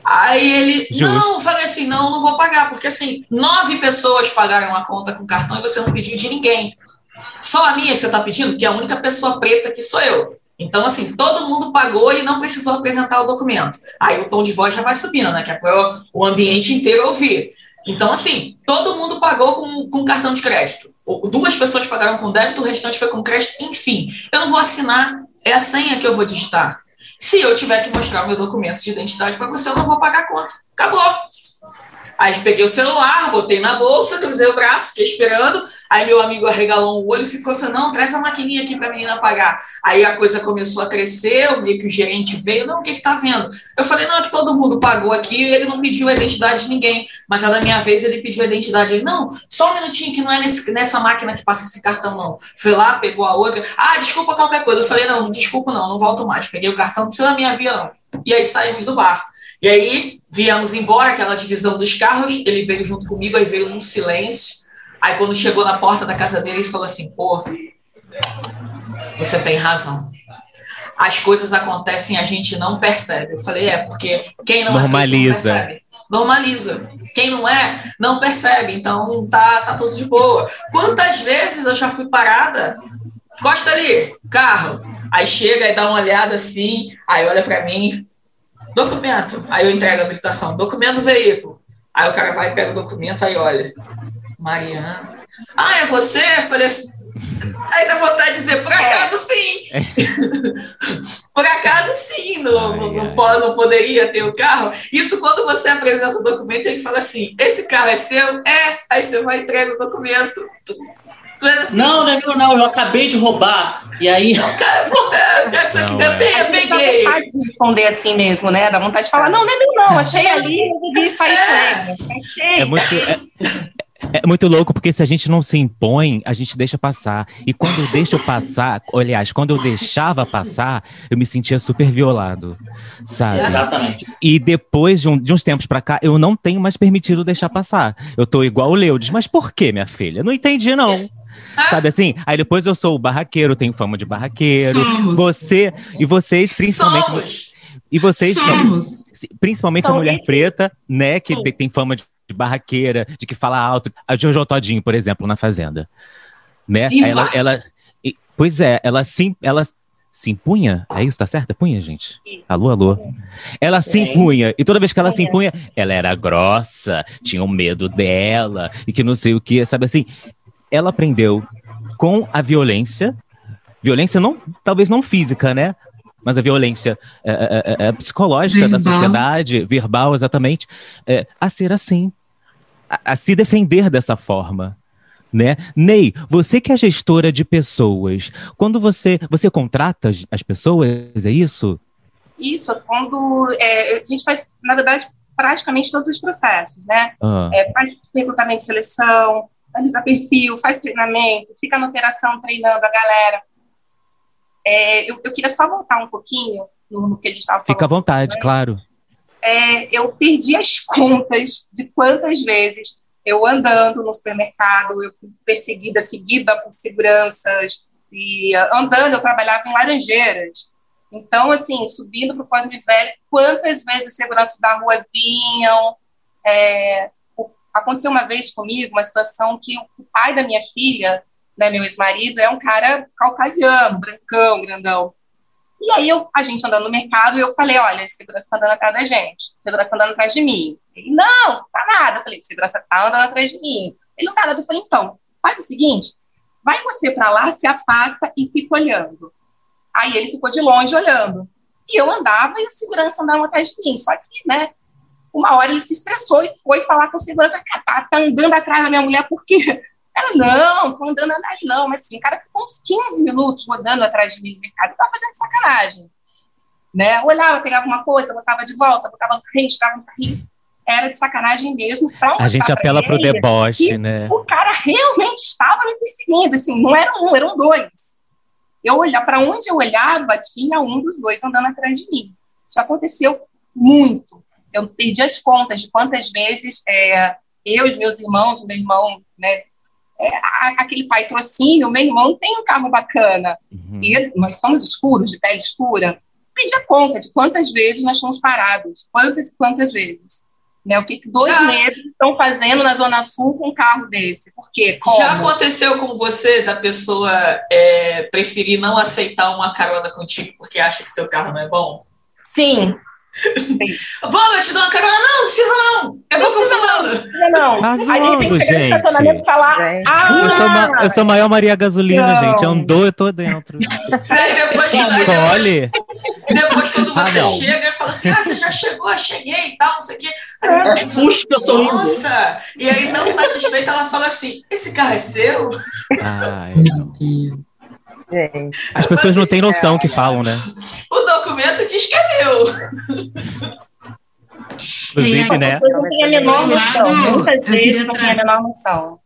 Aí ele, Justo. não, falei assim, não, não vou pagar, porque assim, nove pessoas pagaram a conta com cartão e você não pediu de ninguém. Só a minha que você está pedindo, que é a única pessoa preta que sou eu. Então, assim, todo mundo pagou e não precisou apresentar o documento. Aí o tom de voz já vai subindo, né? Que é para o ambiente inteiro ouvir. Então, assim, todo mundo pagou com, com cartão de crédito. Duas pessoas pagaram com débito, o restante foi com crédito. Enfim, eu não vou assinar, é a senha que eu vou digitar. Se eu tiver que mostrar meu documento de identidade para você, eu não vou pagar a conta. Acabou. Aí peguei o celular, botei na bolsa, cruzei o braço, fiquei esperando. Aí meu amigo arregalou o olho e ficou falando, não, traz a maquininha aqui para a menina pagar. Aí a coisa começou a crescer, meio que o gerente veio, não, o que que tá vendo? Eu falei, não, é que todo mundo pagou aqui ele não pediu a identidade de ninguém. Mas a da minha vez ele pediu a identidade. Ele, não, só um minutinho que não é nesse, nessa máquina que passa esse cartão, não. Foi lá, pegou a outra. Ah, desculpa qualquer coisa. Eu falei, não, desculpa não, não volto mais. Peguei o cartão, não precisa da minha via, não. E aí saímos do bar. E aí viemos embora, aquela divisão dos carros, ele veio junto comigo, aí veio num silêncio. Aí quando chegou na porta da casa dele, ele falou assim: pô, você tem razão. As coisas acontecem e a gente não percebe. Eu falei: é, porque quem não Normaliza. é não percebe. Normaliza. Quem não é, não percebe. Então tá, tá tudo de boa. Quantas vezes eu já fui parada? Costa ali, carro. Aí chega e dá uma olhada assim, aí olha para mim, documento. Aí eu entrego a habilitação, documento do veículo. Aí o cara vai pega o documento, aí olha. Mariana. Ah, é você? Eu falei assim. Aí dá vontade de dizer, por acaso sim! por acaso sim, não, não, não, não, poderia ter o carro. Isso quando você apresenta o documento, ele fala assim: esse carro é seu? É, aí você vai entregar o documento. Assim, não, não é meu, não, eu acabei de roubar. E aí. Essa aqui é. peguei. Dá vontade de responder assim mesmo, né? Dá vontade de falar, não, não é meu, não, achei ali, eu vi sair é. É muito. É... É muito louco porque se a gente não se impõe, a gente deixa passar. E quando eu deixo passar, aliás, quando eu deixava passar, eu me sentia super violado, sabe? Exatamente. E depois de, um, de uns tempos pra cá, eu não tenho mais permitido deixar passar. Eu tô igual o Leudes. Mas por que, minha filha? Não entendi, não. Sabe assim? Aí depois eu sou o barraqueiro, tenho fama de barraqueiro. Somos. Você e vocês, principalmente. Somos. E vocês, Somos. principalmente a mulher preta, né, que tem, tem fama de de barraqueira, de que fala alto. A Jojo Todinho, por exemplo, na Fazenda. Né? Sim, ela, ela, pois é, ela sim, ela se impunha, é isso, tá certo? Punha, gente? Alô, alô. Ela se impunha, e toda vez que ela se impunha, ela era grossa, tinha um medo dela, e que não sei o que, sabe assim? Ela aprendeu com a violência, violência não, talvez não física, né? mas a violência é, é, é, é psicológica verbal. da sociedade, verbal exatamente, é, a ser assim, a, a, se defender dessa forma. Né? Ney, você que é gestora de pessoas, quando você você contrata as pessoas, é isso? Isso, quando é, a gente faz, na verdade, praticamente todos os processos, né? Ah. É, faz recrutamento e seleção, analisa perfil, faz treinamento, fica na operação treinando a galera. É, eu, eu, queria só voltar um pouquinho no, no que ele estava falando. Fica à vontade, antes. claro. É, eu perdi as contas de quantas vezes eu andando no supermercado, eu fui perseguida, seguida por seguranças, e andando, eu trabalhava em Laranjeiras. Então, assim, subindo para o Cosme Velho, quantas vezes os seguranças da rua vinham. É, aconteceu uma vez comigo uma situação que o pai da minha filha, né, meu ex-marido, é um cara caucasiano, brancão, grandão. E aí eu, a gente andando no mercado, eu falei, olha, segurança está andando atrás da gente, segurança está andando atrás de mim. Ele, não, tá nada. Eu falei, segurança está andando atrás de mim. Ele, não tá nada. Eu falei, então, faz o seguinte, vai você para lá, se afasta e fica olhando. Aí ele ficou de longe olhando. E eu andava e a segurança andava atrás de mim. Só que, né, uma hora ele se estressou e foi falar com a segurança, tá, tá andando atrás da minha mulher, por quê? Ela, não, tô andando atrás não, mas assim, o cara ficou uns 15 minutos rodando atrás de mim no mercado, tava fazendo sacanagem, né? Olhava, pegava uma coisa, botava de volta, botava no carrinho, tirava no carrinho, era de sacanagem mesmo. a gente apela para o deboche, né? O cara realmente estava me perseguindo, assim, não era um, eram dois. Eu olhar para onde eu olhava, tinha um dos dois andando atrás de mim. Isso aconteceu muito. Eu perdi as contas de quantas vezes é, eu e meus irmãos, meu irmão, né, é, aquele pai trocínio, meu irmão tem um carro bacana, uhum. e nós somos escuros, de pele escura, pedi a conta de quantas vezes nós fomos parados, quantas e quantas vezes. Né, o que, que dois negros estão fazendo na Zona Sul com um carro desse? Por quê? Como? Já aconteceu com você da pessoa é, preferir não aceitar uma carona contigo porque acha que seu carro não é bom? Sim, Vamos, eu te dou uma carona. Não, não precisa não. Eu vou falando. Não, não. Tá zoando, Aí, de repente, gente. estacionamento falar, ah, eu, sou ma, eu sou a maior Maria Gasolina, não. gente. Andou, eu tô dentro. Aí depois, Escolhe. depois quando você ah, chega, e fala assim, ah, você já chegou, cheguei e tal, não sei o quê. É, puxa, eu tô Nossa! E aí, não satisfeita, ela fala assim, esse carro é seu? Ai, meu Deus. Gente. As pessoas não têm noção que falam, né? O documento diz que é meu. Inclusive, né? Não tem a menor noção. Muitas vezes não tem a menor noção.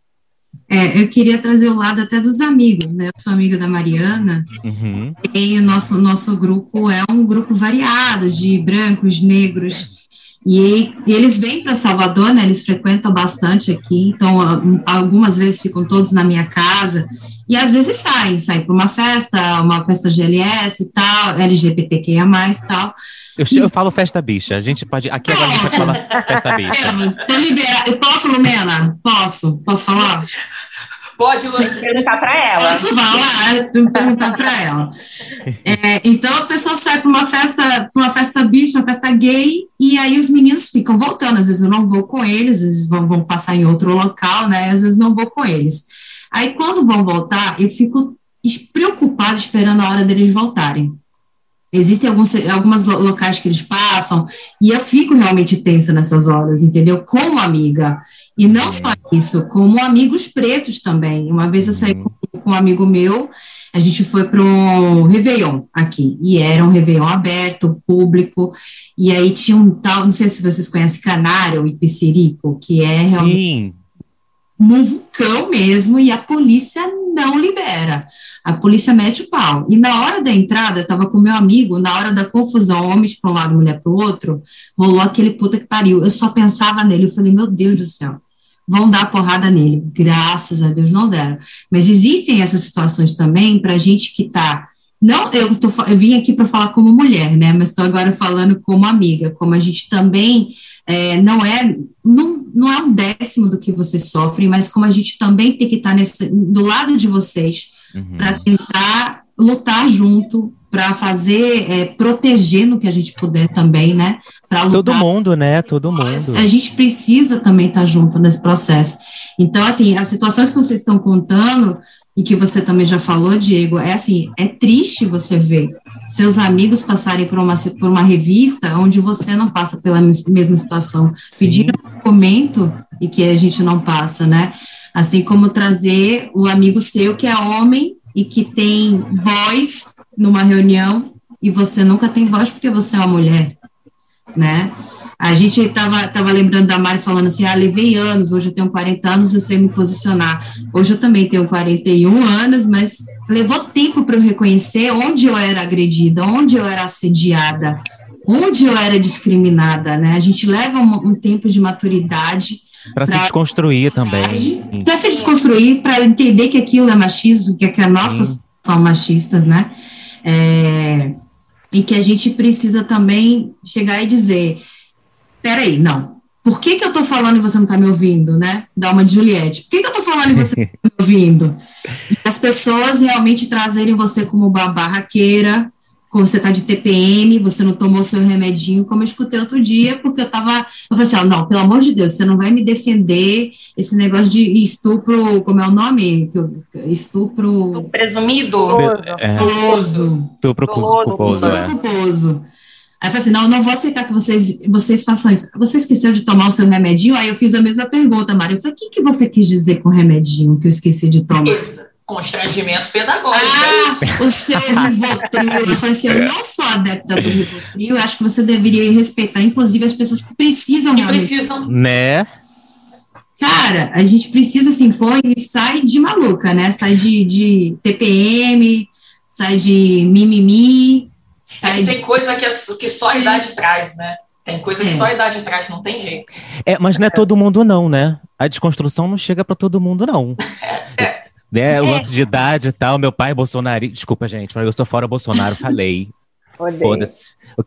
É, eu queria trazer o lado até dos amigos, né? Eu sou amiga da Mariana, uhum. e o nosso, nosso grupo é um grupo variado de brancos, negros, e, e eles vêm para Salvador, né? Eles frequentam bastante aqui, então algumas vezes ficam todos na minha casa, e às vezes saem, saem para uma festa, uma festa GLS e tal, LGBTQIA+, e tal. Eu, eu falo festa bicha, a gente pode, aqui agora a gente pode falar festa bicha. É, liberada, eu posso, Lumena? Posso? Posso falar? Pode perguntar para ela. Posso falar, perguntar para ela. É, então, o pessoal sai para uma festa, para uma festa bicha, uma festa gay, e aí os meninos ficam voltando. Às vezes eu não vou com eles, às vezes vão, vão passar em outro local, né? Às vezes não vou com eles. Aí, quando vão voltar, eu fico preocupada esperando a hora deles voltarem. Existem alguns algumas locais que eles passam e eu fico realmente tensa nessas horas, entendeu? Como amiga. E não é. só isso, como amigos pretos também. Uma vez eu saí uhum. com, com um amigo meu, a gente foi para um Réveillon aqui, e era um Réveillon aberto, público, e aí tinha um tal, não sei se vocês conhecem Canário e Pissirico, que é realmente Sim num vulcão mesmo e a polícia não libera. A polícia mete o pau. E na hora da entrada, estava com meu amigo, na hora da confusão, homem para um lado, mulher para o outro, rolou aquele puta que pariu. Eu só pensava nele, eu falei, meu Deus do céu, vão dar porrada nele. Graças a Deus não deram. Mas existem essas situações também para gente que está não, eu, tô, eu vim aqui para falar como mulher, né? Mas estou agora falando como amiga, como a gente também é, não é não, não é um décimo do que você sofre, mas como a gente também tem que estar nesse, do lado de vocês uhum. para tentar lutar junto, para fazer, é, proteger no que a gente puder também, né? Lutar. Todo mundo, né? Todo mundo. A gente precisa também estar junto nesse processo. Então, assim, as situações que vocês estão contando e que você também já falou, Diego, é assim, é triste você ver seus amigos passarem por uma, por uma revista onde você não passa pela mesma situação, pedir um documento e que a gente não passa, né? Assim como trazer o amigo seu que é homem e que tem voz numa reunião e você nunca tem voz porque você é uma mulher, né? A gente estava tava lembrando da Mari falando assim, ah, levei anos, hoje eu tenho 40 anos, eu sei me posicionar. Hoje eu também tenho 41 anos, mas levou tempo para eu reconhecer onde eu era agredida, onde eu era assediada, onde eu era discriminada, né? A gente leva um, um tempo de maturidade para se desconstruir também. Para se desconstruir, para entender que aquilo é machismo, que, que as nossas são machistas, né? É, e que a gente precisa também chegar e dizer peraí, não. Por que, que eu estou falando e você não está me ouvindo, né? Dá uma de Juliette. Por que, que eu estou falando e você não está me ouvindo? E as pessoas realmente trazerem você como uma barraqueira, como você está de TPM, você não tomou seu remedinho, como eu escutei outro dia, porque eu estava. Eu falei assim: não, pelo amor de Deus, você não vai me defender esse negócio de estupro, como é o nome? Estupro. Estupro presumido? É. Culposo. Estupro culposo. É. culposo. Aí eu falei assim, não, eu não vou aceitar que vocês, vocês façam isso. Você esqueceu de tomar o seu remedinho? Aí eu fiz a mesma pergunta, Maria. Eu falei, o que, que você quis dizer com remedinho que eu esqueci de tomar? Constrangimento pedagógico, é ah, O seu Rivotril. Eu falei assim, eu não sou adepta do Rivotril, eu acho que você deveria respeitar, inclusive, as pessoas que precisam. Que precisam. Né? Cara, a gente precisa, assim, põe e sai de maluca, né? Sai de, de TPM, sai de mimimi, é que tem coisa que, é, que só a idade traz, né? Tem coisa que só a idade traz, não tem jeito. É, mas não é todo mundo, não, né? A desconstrução não chega para todo mundo, não. É, é. é, o lance de idade e tal, meu pai é Bolsonaro. Desculpa, gente, mas eu sou fora Bolsonaro, falei. Foda-se.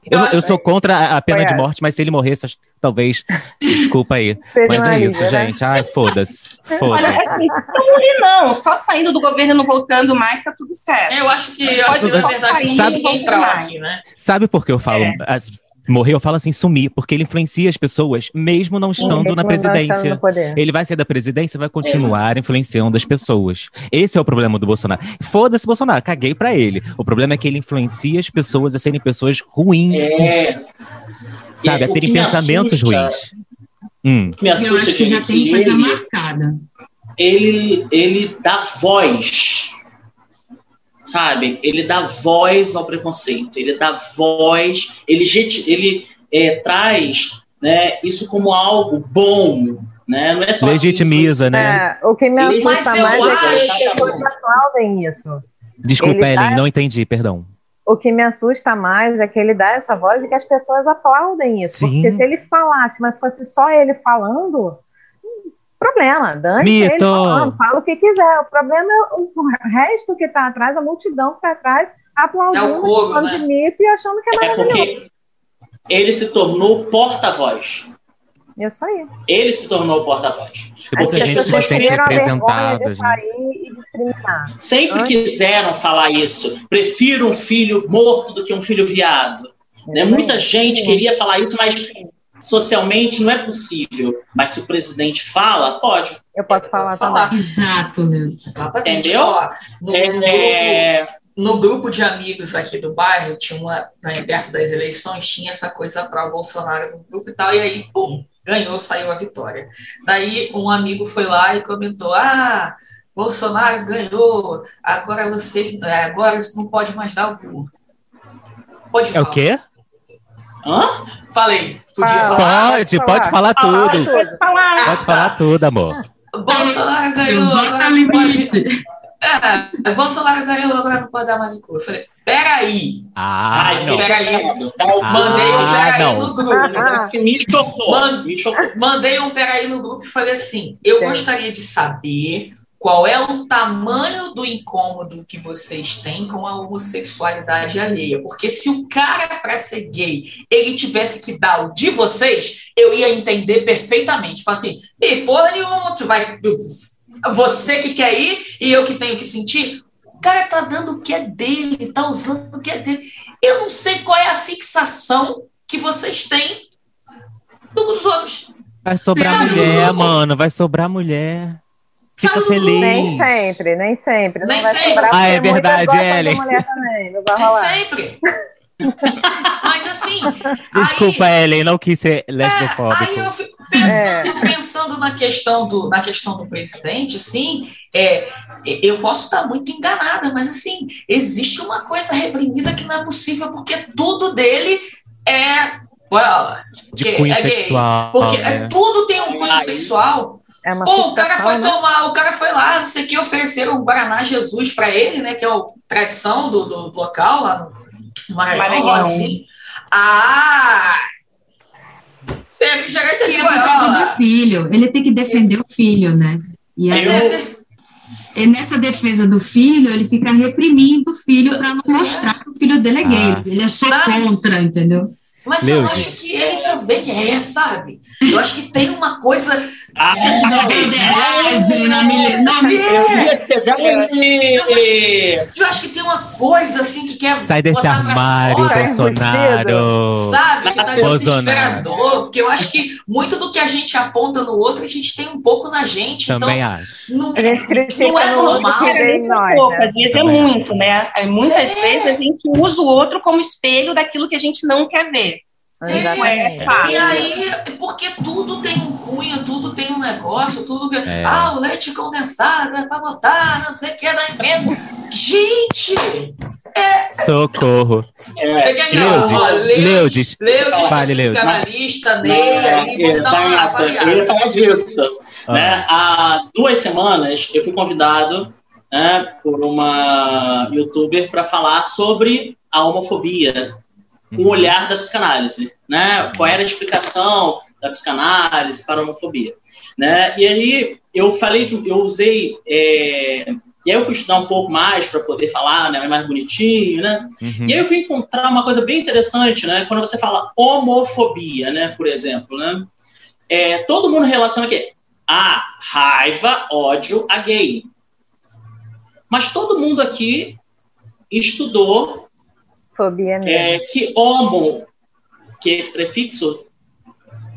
Eu, eu, sou contra a pena de morte, mas se ele morresse, talvez. Desculpa aí. mas é isso, né? gente. Ai, foda-se. Foda-se. Assim, não morri, não. Só saindo do governo não voltando mais, tá tudo certo. Eu acho que, eu acho que na verdade, sabe, aqui, né? Sabe por que eu falo? É. As, Morreu, eu falo assim, sumir, porque ele influencia as pessoas, mesmo não estando Sim, na presidência. Ele vai ser da presidência vai continuar é. influenciando as pessoas. Esse é o problema do Bolsonaro. Foda-se Bolsonaro, caguei para ele. O problema é que ele influencia as pessoas a serem pessoas ruins. É. Sabe, é, a terem pensamentos assusta, ruins. Hum. Que me assusta eu que já tem coisa ele, marcada. Ele, ele dá voz sabe? Ele dá voz ao preconceito, ele dá voz, ele, ele é, traz né, isso como algo bom, né? Não é só legitimiza, né? É, o que me assusta mais é que as pessoas aplaudem isso. Desculpa, ele Ellen, dá... não entendi, perdão. O que me assusta mais é que ele dá essa voz e que as pessoas aplaudem isso. Sim. Porque se ele falasse, mas fosse só ele falando, problema. Dane ele falando, fala o que quiser. O problema é o resto que está atrás, a multidão que está atrás, aplaudindo, é coro, né? de mito e achando que é, é maravilhoso. É porque ele se tornou porta-voz. Isso aí. Ele se tornou porta-voz. Porque as pessoas tiveram representadas, né? Sempre Antes... quiseram falar isso. Prefiro um filho morto do que um filho viado. Né? Muita gente queria falar isso, mas socialmente não é possível, mas se o presidente fala, pode. Eu posso falar, falar. também. Exato, Deus. Exatamente. Entendeu? Ó, no, é... no, grupo de amigos aqui do bairro, tinha uma, né, perto das eleições, tinha essa coisa para Bolsonaro no grupo e tal, e aí, pum, ganhou, saiu a vitória. Daí um amigo foi lá e comentou: Ah, Bolsonaro ganhou, agora vocês agora não pode mais dar o burro. Pode é falar. o quê? Hã? Falei. Podia falar. Pode, pode falar tudo. Pode falar. Pode falar tudo, amor. Bolsonaro ganhou, agora não pode. É, Bolsonaro ganhou, agora não pode dar mais o cu. Eu falei, peraí. Ah, Ai, não. Peraí. Ah, mandei um peraí não. no grupo. Ah, me chocou. me chocou. Mandei um peraí no grupo e falei assim: eu gostaria de saber qual é o tamanho do incômodo que vocês têm com a homossexualidade alheia? Porque se o cara, para ser gay, ele tivesse que dar o de vocês, eu ia entender perfeitamente. Fala assim, e porra nenhuma, tu vai, você que quer ir e eu que tenho que sentir. O cara tá dando o que é dele, tá usando o que é dele. Eu não sei qual é a fixação que vocês têm dos outros. Vai sobrar mulher, mano, vai sobrar mulher. Fica feliz. Nem sempre, nem sempre. Nem sempre. Ah, é verdade, Ellen. Nem sempre. Mas assim. Desculpa, aí, Ellen, não quis ser lesbofóbico. É, aí eu fico pensando, é. pensando, na, questão do, na questão do presidente, assim, é, eu posso estar muito enganada, mas assim, existe uma coisa reprimida que não é possível, porque tudo dele é Olha De cunho é sexual. Porque né? tudo tem um cunho sexual. É uma Pô, o cara foi né? tomar, o cara foi lá, não sei o que, ofereceram o Guaraná Jesus para ele, né? Que é a tradição do, do local lá no Maranhão, Maranhão. assim. Ah! Você é refrigerante de é do filho. Ele tem que defender o filho, né? E aí, é- e nessa defesa do filho, ele fica reprimindo o filho para não mostrar que o filho dele é gay. Ah. Ele é só contra, entendeu? Mas eu Leudes. acho que ele também é, sabe? Eu acho que tem uma coisa. Ah, Bandeiragem na mili- na eu ia chegar e... Eu acho que tem uma coisa assim que quer. Sai desse botar pra armário, fora, Bolsonaro. Sabe? Que tá desesperador. Porque eu acho que muito do que a gente aponta no outro, a gente tem um pouco na gente. Também então, acho. não, não é normal. pouco, às vezes é muito, né? É, muitas É. vezes a gente usa o outro como espelho daquilo que a gente não quer ver. Isso é E fato. aí, porque tudo tem um cunho, tudo tem um negócio, tudo que. É. Ah, o leite condensado é pra botar, não sei o que, é da imprensa. Gente! Socorro. É, quer Leudes, Leudes. Leudes, Fale, Leudes. psicanalista, Ney, É, ali, uma exato. Eu ia falar disso. Ah. Né? Há duas semanas eu fui convidado né, por uma youtuber para falar sobre a homofobia com o olhar da psicanálise. Né? Qual era a explicação da psicanálise para a homofobia. Né? E aí eu falei, de, eu usei. é, e aí eu fui estudar um pouco mais para poder falar né, mais bonitinho, né? Uhum. E aí eu fui encontrar uma coisa bem interessante, né? Quando você fala homofobia, né? Por exemplo, né? É, todo mundo relaciona aqui a raiva, ódio a gay. Mas todo mundo aqui estudou Fobia mesmo. é, que homo, que é esse prefixo,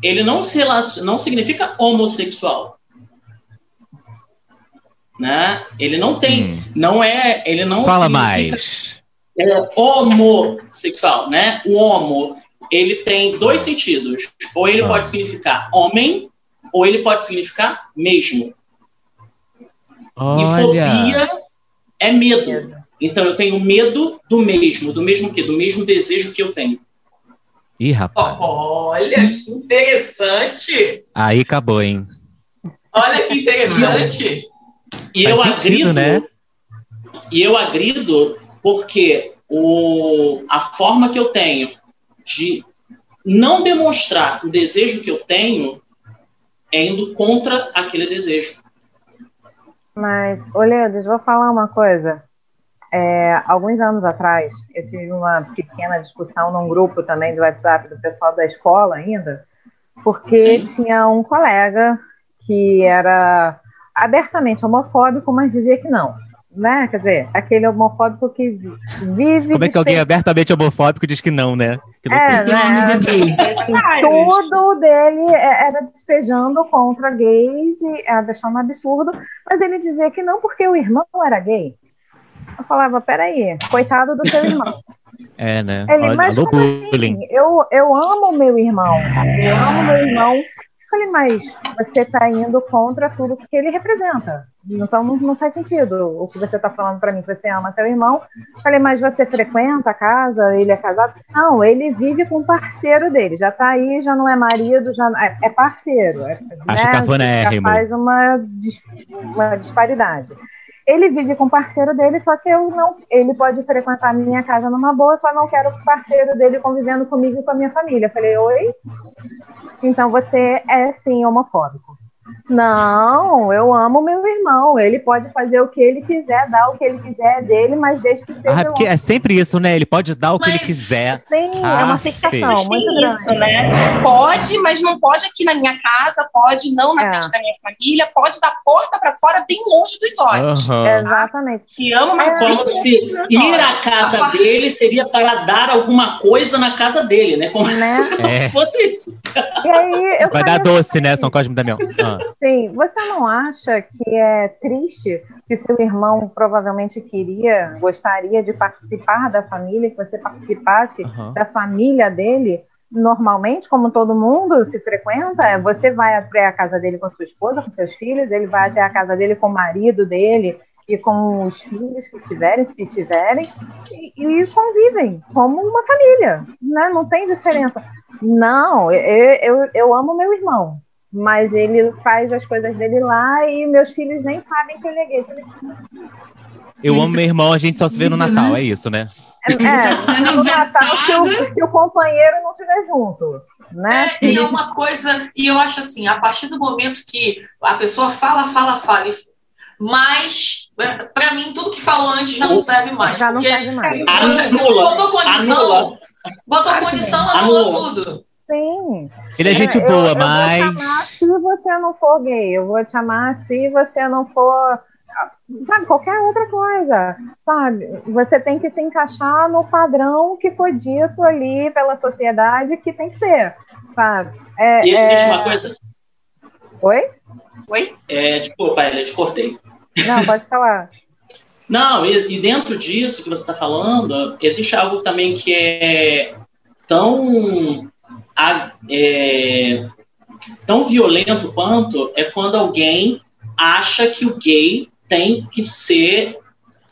ele não, se relaciona, não significa homossexual. Né? Ele não tem, Hum. não é, ele não Fala mais. é, homossexual, né? O homo, ele tem dois sentidos. Ou ele Ah. pode significar homem, ou ele pode significar mesmo. E Olha. fobia é medo. Então eu tenho medo do mesmo, do mesmo que, do mesmo desejo que eu tenho. Ih, rapaz. Olha, que interessante! Aí acabou, hein? Olha que interessante! E Faz eu sentido, agrido, né? e eu agrido porque o, a forma que eu tenho de não demonstrar o desejo que eu tenho é indo contra aquele desejo. Mas, ô Leandro, vou falar uma coisa. É, alguns anos atrás, eu tive uma pequena discussão num grupo também do WhatsApp do pessoal da escola ainda, porque Sim. tinha um colega que era abertamente homofóbico, mas dizia que não. Né? Quer dizer, aquele homofóbico que vive. Como é que alguém abertamente homofóbico diz que não, né? Que loucura. É, né? tudo dele é- era despejando contra gays e deixando um absurdo, mas ele dizia que não porque o irmão era gay. Eu falava, peraí, coitado do seu irmão. É, né? Ele, Olha, mas como assim? Eu, eu amo meu irmão, eu amo meu irmão. Eu falei, mas você está indo contra tudo que ele representa. Então não, não faz sentido o que você está falando para mim, que você ama seu irmão. Eu falei, mas você frequenta a casa, ele é casado? Não, ele vive com o parceiro dele, já está aí, já não é marido, já é, é parceiro. É, Acho Já cafonérrimo. faz uma, uma disparidade. Ele vive com o parceiro dele, só que eu não. Ele pode frequentar a minha casa numa boa, só não quero o parceiro dele convivendo comigo e com a minha família. Eu falei, oi? Então você é sim homofóbico. Não, eu amo meu irmão. Ele pode fazer o que ele quiser, dar o que ele quiser dele, mas desde que seja Ah, porque é sempre isso, né? Ele pode dar o que ele Mas- quier. Sim, é Ah, uma feio. fixação muito grande. Isso, né? Pode, mas não pode aqui na minha casa, pode não na É. frente da minha família, pode da porta para fora, bem longe dos olhos. Aham. Exatamente. Se ama, mas É. se dos ir à casa dele seria para dar alguma coisa na casa dele, né? Como, Né? É. se fosse isso. E aí eu Vai dar doce, assim, né? São Cosme e Damião. Ah. Sim, você não acha que é triste que seu irmão provavelmente queria, gostaria de participar da família, que você participasse da família dele normalmente, como todo mundo se frequenta? Você vai até a casa dele com sua esposa, com seus filhos, ele vai até a casa dele com o marido dele e com os filhos que tiverem, se tiverem, e, e convivem como uma família, né? Não tem diferença. Não, eu, eu, eu amo meu irmão, mas ele faz as coisas dele lá e meus filhos nem sabem que ele é gay. Eu amo meu irmão, a gente só se vê no Natal, é isso, né? É, é no Natal se o, se o companheiro não estiver junto. Né? É, e é uma coisa, e eu acho assim, a partir do momento que a pessoa fala, fala, fala, mas para mim tudo que falou antes já não serve mais. Já não serve mais. Anula. Botou condição, anula. botou condição, anula, anula tudo. Sim. Ele é gente boa, eu, mas. Eu vou te amar se você não for gay. Eu vou te amar se você não for. Sabe, qualquer outra coisa. Sabe? Você tem que se encaixar no padrão que foi dito ali pela sociedade que tem que ser. Sabe? É, e existe é... uma coisa. Oi? Oi? É, desculpa, eu te cortei. Não, pode falar. Não, e, e, dentro disso que você está falando, existe algo também que é tão é, tão violento quanto é quando alguém acha que o gay tem que ser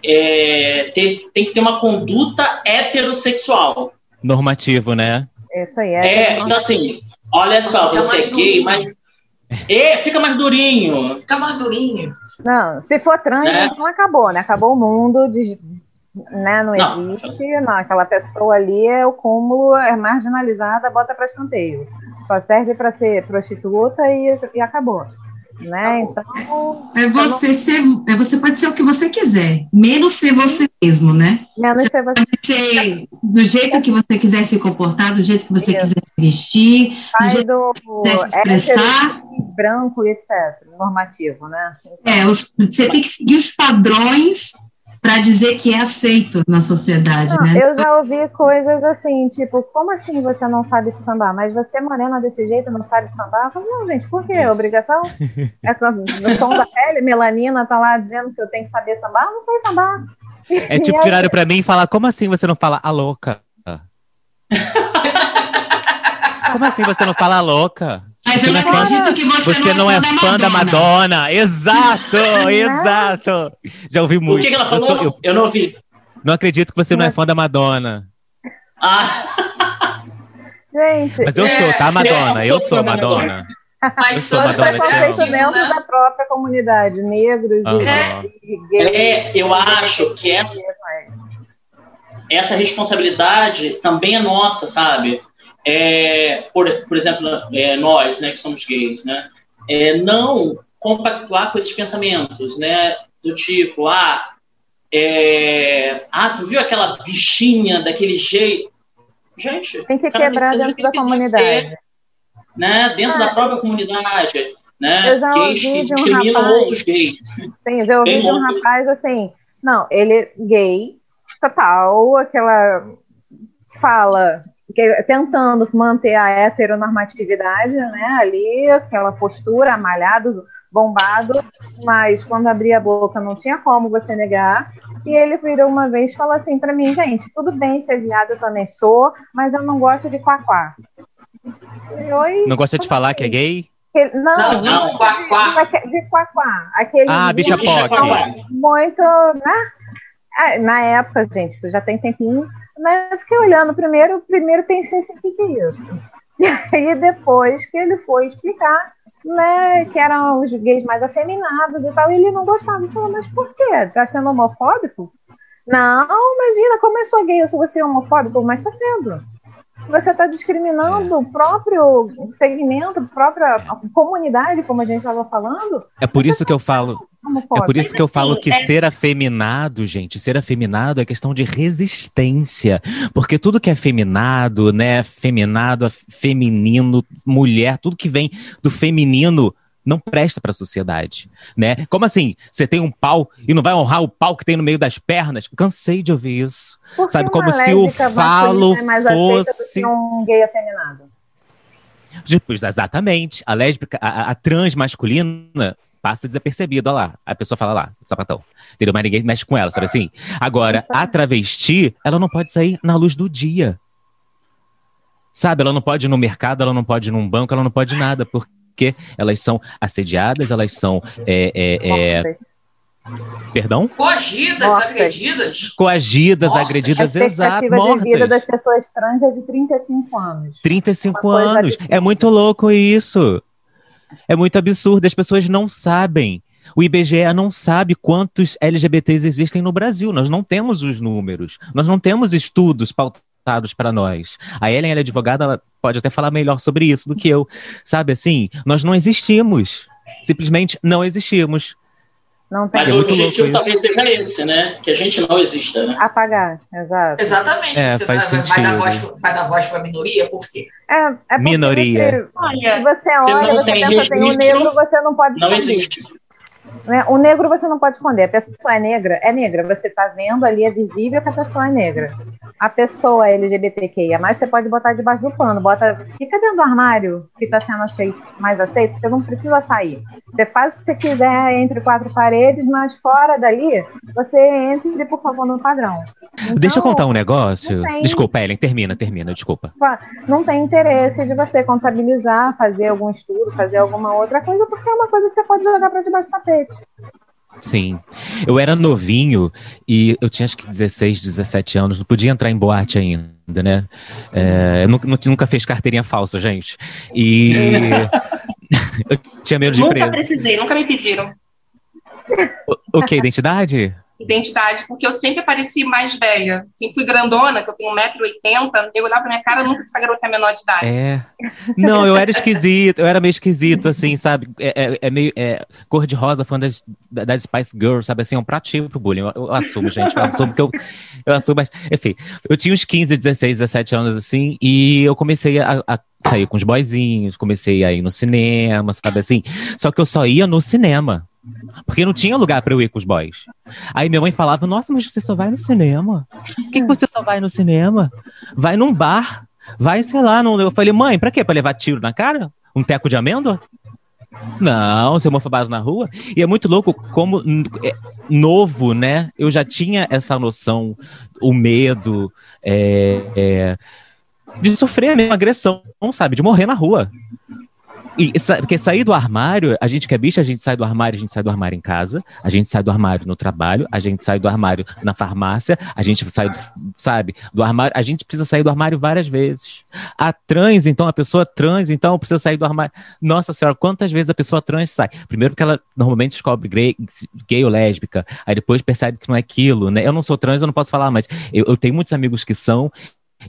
é, ter, tem que ter uma conduta heterossexual. Normativo, né? Isso aí. É, é então assim, olha só, você é gay, mas é, fica mais durinho. Fica mais durinho. Não, se for trans, é. não acabou, né? Acabou o mundo de, né? Não, não existe, não. Aquela pessoa ali é o cúmulo, é marginalizada, bota para escanteio. Só serve para ser prostituta e, e acabou. Né? Então, é você ser, é você pode ser o que você quiser, menos ser você mesmo, né? Menos você ser você. Pode ser do jeito que você quiser se comportar, do jeito que você Isso. quiser se vestir, do jeito do, que você quiser se expressar. branco e etc, normativo, né? Então, é, os, você tem que seguir os padrões para dizer que é aceito na sociedade, não, né? Eu já ouvi coisas assim, tipo, como assim você não sabe sambar? Mas você morena desse jeito não sabe sambar? Eu falo, não, gente, por quê? Isso. Obrigação? É no tom da pele, melanina tá lá dizendo que eu tenho que saber sambar? Eu não sei sambar. É tipo viraram para mim e falar, como assim você não fala a louca? como assim você não fala a louca? Mas você eu não acredito que você, você não, é, fã, fã da Madonna. Exato, exato. Já ouvi muito. O que, que ela falou? Eu, sou, eu, eu, não ouvi. Não acredito que você não é fã da Madonna. Ah. Gente. Mas eu sou, tá, Madonna? Eu sou Madonna. Mas sou Madonna. Preconceito dentro da própria comunidade, negros uhum. e, É, eu acho que essa, essa responsabilidade também é nossa, sabe? É, por, por exemplo, é, nós, né, que somos gays, né, é, não compactuar com esses pensamentos, né, do tipo, ah, é, ah, tu viu aquela bichinha daquele jeito? Gente, tem que quebrar dentro da comunidade, né, dentro ah, da própria comunidade, né, gays que um discriminam rapaz, outros gays. Sim, eu ouvi de um rapaz assim, não, ele gay, total, aquela fala tentando manter a heteronormatividade, né, ali, aquela postura, malhado, bombado, mas quando abria a boca não tinha como você negar. E ele virou uma vez e falou assim para mim, gente, tudo bem ser viado, eu também sou, mas eu não gosto de quaquá. Oi, não gosta de falar assim? que é gay? Não, não, não, quaquá. De, de quaquá. Aquele ah, bicha POC. Muito, né? É, na época, gente, isso já tem tempinho, né, eu fiquei olhando primeiro, primeiro pensei assim, o que, que é isso? E aí depois que ele foi explicar, né, que eram os gays mais afeminados e tal, e ele não gostava. Eu falei, mas por quê? Tá sendo homofóbico? Não, imagina, como eu sou gay, eu sou você homofóbico, mas tá sendo. Você está discriminando é. o próprio segmento, a própria comunidade, como a gente estava falando. É por isso que eu falo. É por isso que eu falo que ser afeminado, gente, ser afeminado é questão de resistência. Porque tudo que é feminado, né, feminado, feminino, mulher, tudo que vem do feminino não presta para a sociedade, né? Como assim? Você tem um pau e não vai honrar o pau que tem no meio das pernas? Cansei de ouvir isso. Porque Sabe como se o falo é fosse um gay afeminado. Tipo, exatamente. A lésbica, a, a trans masculina passa desapercebida, olha lá. A pessoa fala lá, sapatão. Entendeu? Mas ninguém mexe com ela, sabe assim? Agora, a travesti, ela não pode sair na luz do dia. Sabe? Ela não pode ir no mercado, ela não pode ir num banco, ela não pode nada, porque elas são assediadas, elas são. É, é, é, Perdão? Coagidas, mortas. agredidas. Coagidas, mortas. agredidas, exato. A mortas. de vida das pessoas trans é de 35 anos. 35 anos. É muito louco isso. É muito absurdo. As pessoas não sabem. O IBGE não sabe quantos LGBTs existem no Brasil. Nós não temos os números. Nós não temos estudos pautados para nós. A Ellen, ela é advogada, ela pode até falar melhor sobre isso do que eu. Sabe assim? Nós não existimos. Simplesmente não existimos. Não tem Mas o objetivo talvez seja esse, né? Que a gente não exista, né? Apagar, exato. Exatamente. É, você vai, vai, dar voz, vai dar voz para a minoria, por quê? É, é minoria. Você, olha, se você olha, você, você pensa, tem um negro, você não pode Não existe. Né? O negro você não pode esconder. A pessoa é negra, é negra. Você está vendo ali, é visível que a pessoa é negra. A pessoa LGBTQIA, mas você pode botar debaixo do pano, bota, fica dentro do armário que está sendo aceito, mais aceito, você não precisa sair. Você faz o que você quiser entre quatro paredes, mas fora dali, você entre, por favor, no padrão. Então, Deixa eu contar um negócio. Tem, desculpa, Ellen, termina, termina, desculpa. Não tem interesse de você contabilizar, fazer algum estudo, fazer alguma outra coisa, porque é uma coisa que você pode jogar para debaixo do tapete. Sim. Eu era novinho e eu tinha acho que 16, 17 anos, não podia entrar em boate ainda, né? É, eu nunca, nunca fez carteirinha falsa, gente. E eu tinha medo de nunca preso. Nunca precisei, nunca me pediram. O, o que? Identidade? Identidade, porque eu sempre pareci mais velha. Sempre fui grandona, que eu tenho 1,80m, eu olhava pra minha cara, nunca essa garota é menor de idade. É. Não, eu era esquisito, eu era meio esquisito, assim, sabe? É, é, é meio é, cor de rosa, fã das, das Spice Girls, sabe? Assim, é um pratinho pro bullying. Eu, eu, assumo, gente, eu assumo que eu, eu assumo, mas, enfim, eu tinha uns 15, 16, 17 anos, assim, e eu comecei a, a sair com os boyzinhos, comecei a ir no cinema, sabe assim? Só que eu só ia no cinema. Porque não tinha lugar para eu ir com os boys. Aí minha mãe falava: Nossa, mas você só vai no cinema? Por que, que você só vai no cinema? Vai num bar. Vai, sei lá. Não... Eu falei: Mãe, pra quê? Pra levar tiro na cara? Um teco de amêndoa? Não, ser homofobado na rua. E é muito louco como é, novo, né? Eu já tinha essa noção, o medo é, é, de sofrer a mesma agressão, sabe? De morrer na rua. E, porque sair do armário, a gente que é bicha, a gente sai do armário, a gente sai do armário em casa, a gente sai do armário no trabalho, a gente sai do armário na farmácia, a gente sai, do, sabe, do armário, a gente precisa sair do armário várias vezes. A trans, então, a pessoa trans, então, precisa sair do armário. Nossa senhora, quantas vezes a pessoa trans sai? Primeiro porque ela normalmente descobre gay, gay ou lésbica, aí depois percebe que não é aquilo, né? Eu não sou trans, eu não posso falar, mas eu, eu tenho muitos amigos que são,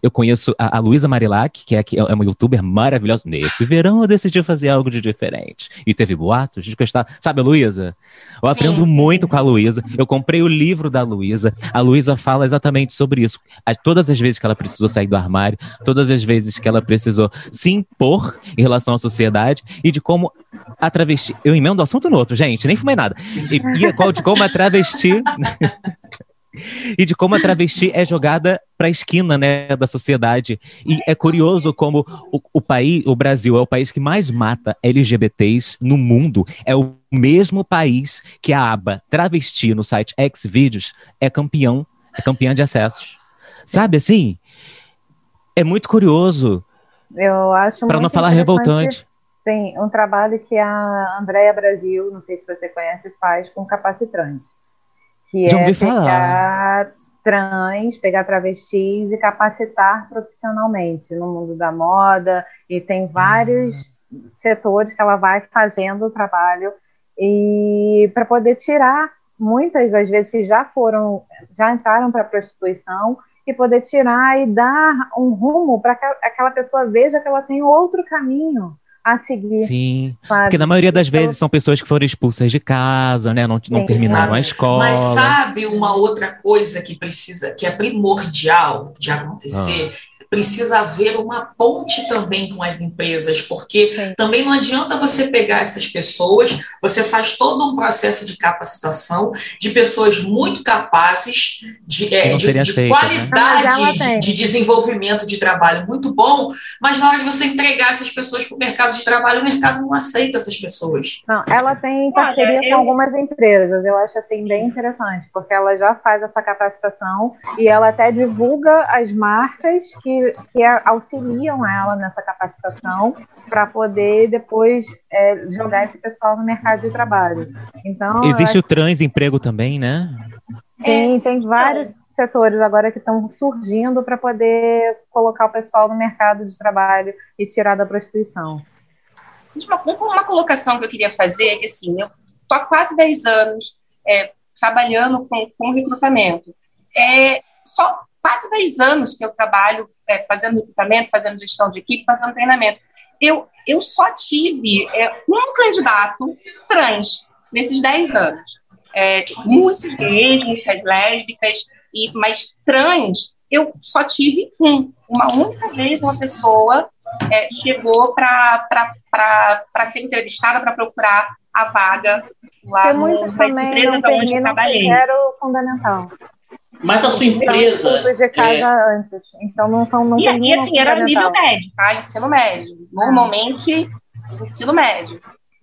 eu conheço a, a Luísa Marilac, que é, que é uma youtuber maravilhosa. Nesse verão eu decidi fazer algo de diferente. E teve boatos de estava. Sabe, Luísa? Eu Sim. aprendo muito com a Luísa. Eu comprei o livro da Luísa. A Luísa fala exatamente sobre isso. Todas as vezes que ela precisou sair do armário, todas as vezes que ela precisou se impor em relação à sociedade e de como a travesti. Eu emendo um assunto no outro, gente, nem fumei nada. E, e de como a travesti. e de como a travesti é jogada para a esquina né, da sociedade. E é curioso como o, o, país, o Brasil, é o país que mais mata LGBTs no mundo. É o mesmo país que a aba travesti no site Xvideos é campeão, é campeã de acessos. Sabe assim? É muito curioso. Eu acho Para não falar revoltante. Sim, um trabalho que a Andréia Brasil, não sei se você conhece, faz com capacitrantes que Já é pegar trans, pegar travestis e capacitar profissionalmente no mundo da moda, e tem vários uhum. setores que ela vai fazendo o trabalho e para poder tirar muitas das vezes que já foram, já entraram para a prostituição e poder tirar e dar um rumo para que aquela pessoa veja que ela tem outro caminho a seguir. Sim, sabe? porque na maioria das vezes são pessoas que foram expulsas de casa, né? Não, não terminaram a escola. Mas sabe uma outra coisa que precisa, que é primordial de acontecer? Ah precisa haver uma ponte também com as empresas, porque Sim. também não adianta você pegar essas pessoas, você faz todo um processo de capacitação de pessoas muito capazes, de, é, de, de aceita, né? qualidade né? de, de, desenvolvimento de trabalho muito bom, mas na hora de você entregar essas pessoas para o mercado de trabalho, o mercado não aceita essas pessoas. Não, ela tem parceria Olha, com eu... algumas empresas, eu acho assim bem interessante, porque ela já faz essa capacitação e ela até divulga as marcas que que, que auxiliam ela nessa capacitação para poder depois é, jogar esse pessoal no mercado de trabalho. Então, Existe o transemprego também, né? Tem, tem vários setores agora que estão surgindo para poder colocar o pessoal no mercado de trabalho e tirar da prostituição. Uma, uma colocação que eu queria fazer é que, assim, eu estou há quase 10 anos é, trabalhando com, com recrutamento. É, só quase 10 anos que eu trabalho é, fazendo recrutamento, fazendo gestão de equipe, fazendo treinamento. Eu, eu só tive é, um candidato trans nesses 10 anos. É, muitos gays, muitas lésbicas, e, mas trans, eu só tive um. Uma única vez uma pessoa é, chegou para ser entrevistada, para procurar a vaga lá Porque no, na empresa onde eu trabalhei. fundamental. Mas a sua empresa. Então, de casa é... antes. Então não são. Não e, e assim, era nível médio, tá? Ensino médio. Normalmente, ensino médio.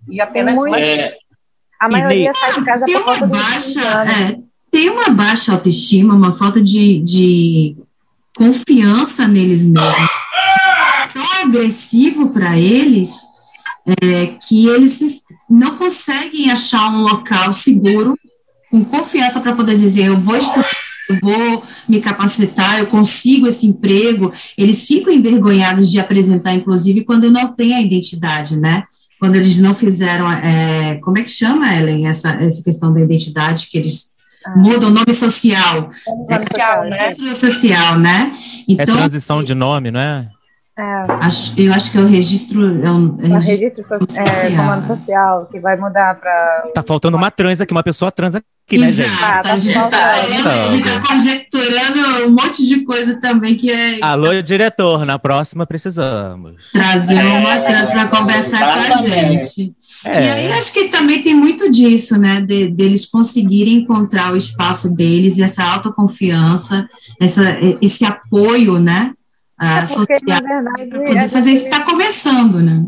E apenas. Muito... É... A maioria e... sai de casa por conta baixa, é, Tem uma baixa autoestima, uma falta de, de confiança neles mesmos. Tão agressivo para eles é, que eles não conseguem achar um local seguro, com confiança para poder dizer: eu vou estudar eu vou me capacitar, eu consigo esse emprego, eles ficam envergonhados de apresentar, inclusive, quando não tem a identidade, né? Quando eles não fizeram, é, como é que chama, Ellen, essa, essa questão da identidade, que eles ah. mudam o nome social. Social, né? Social, né? Então, é transição de nome, não é? É. Acho, eu acho que é o registro. É um, é, é registro, so, social. É, comando social, que vai mudar para. Tá faltando uma trans aqui, uma pessoa trans aqui, né, gente? Ah, tá a, gente tá, a gente tá conjecturando um monte de coisa também que é. Alô, diretor, na próxima precisamos. Trazer uma trans para conversar com a gente. É. E aí acho que também tem muito disso, né? De, deles conseguirem encontrar o espaço deles, essa autoconfiança, essa, esse apoio, né? É porque, social, verdade, poder fazer isso está começando, né?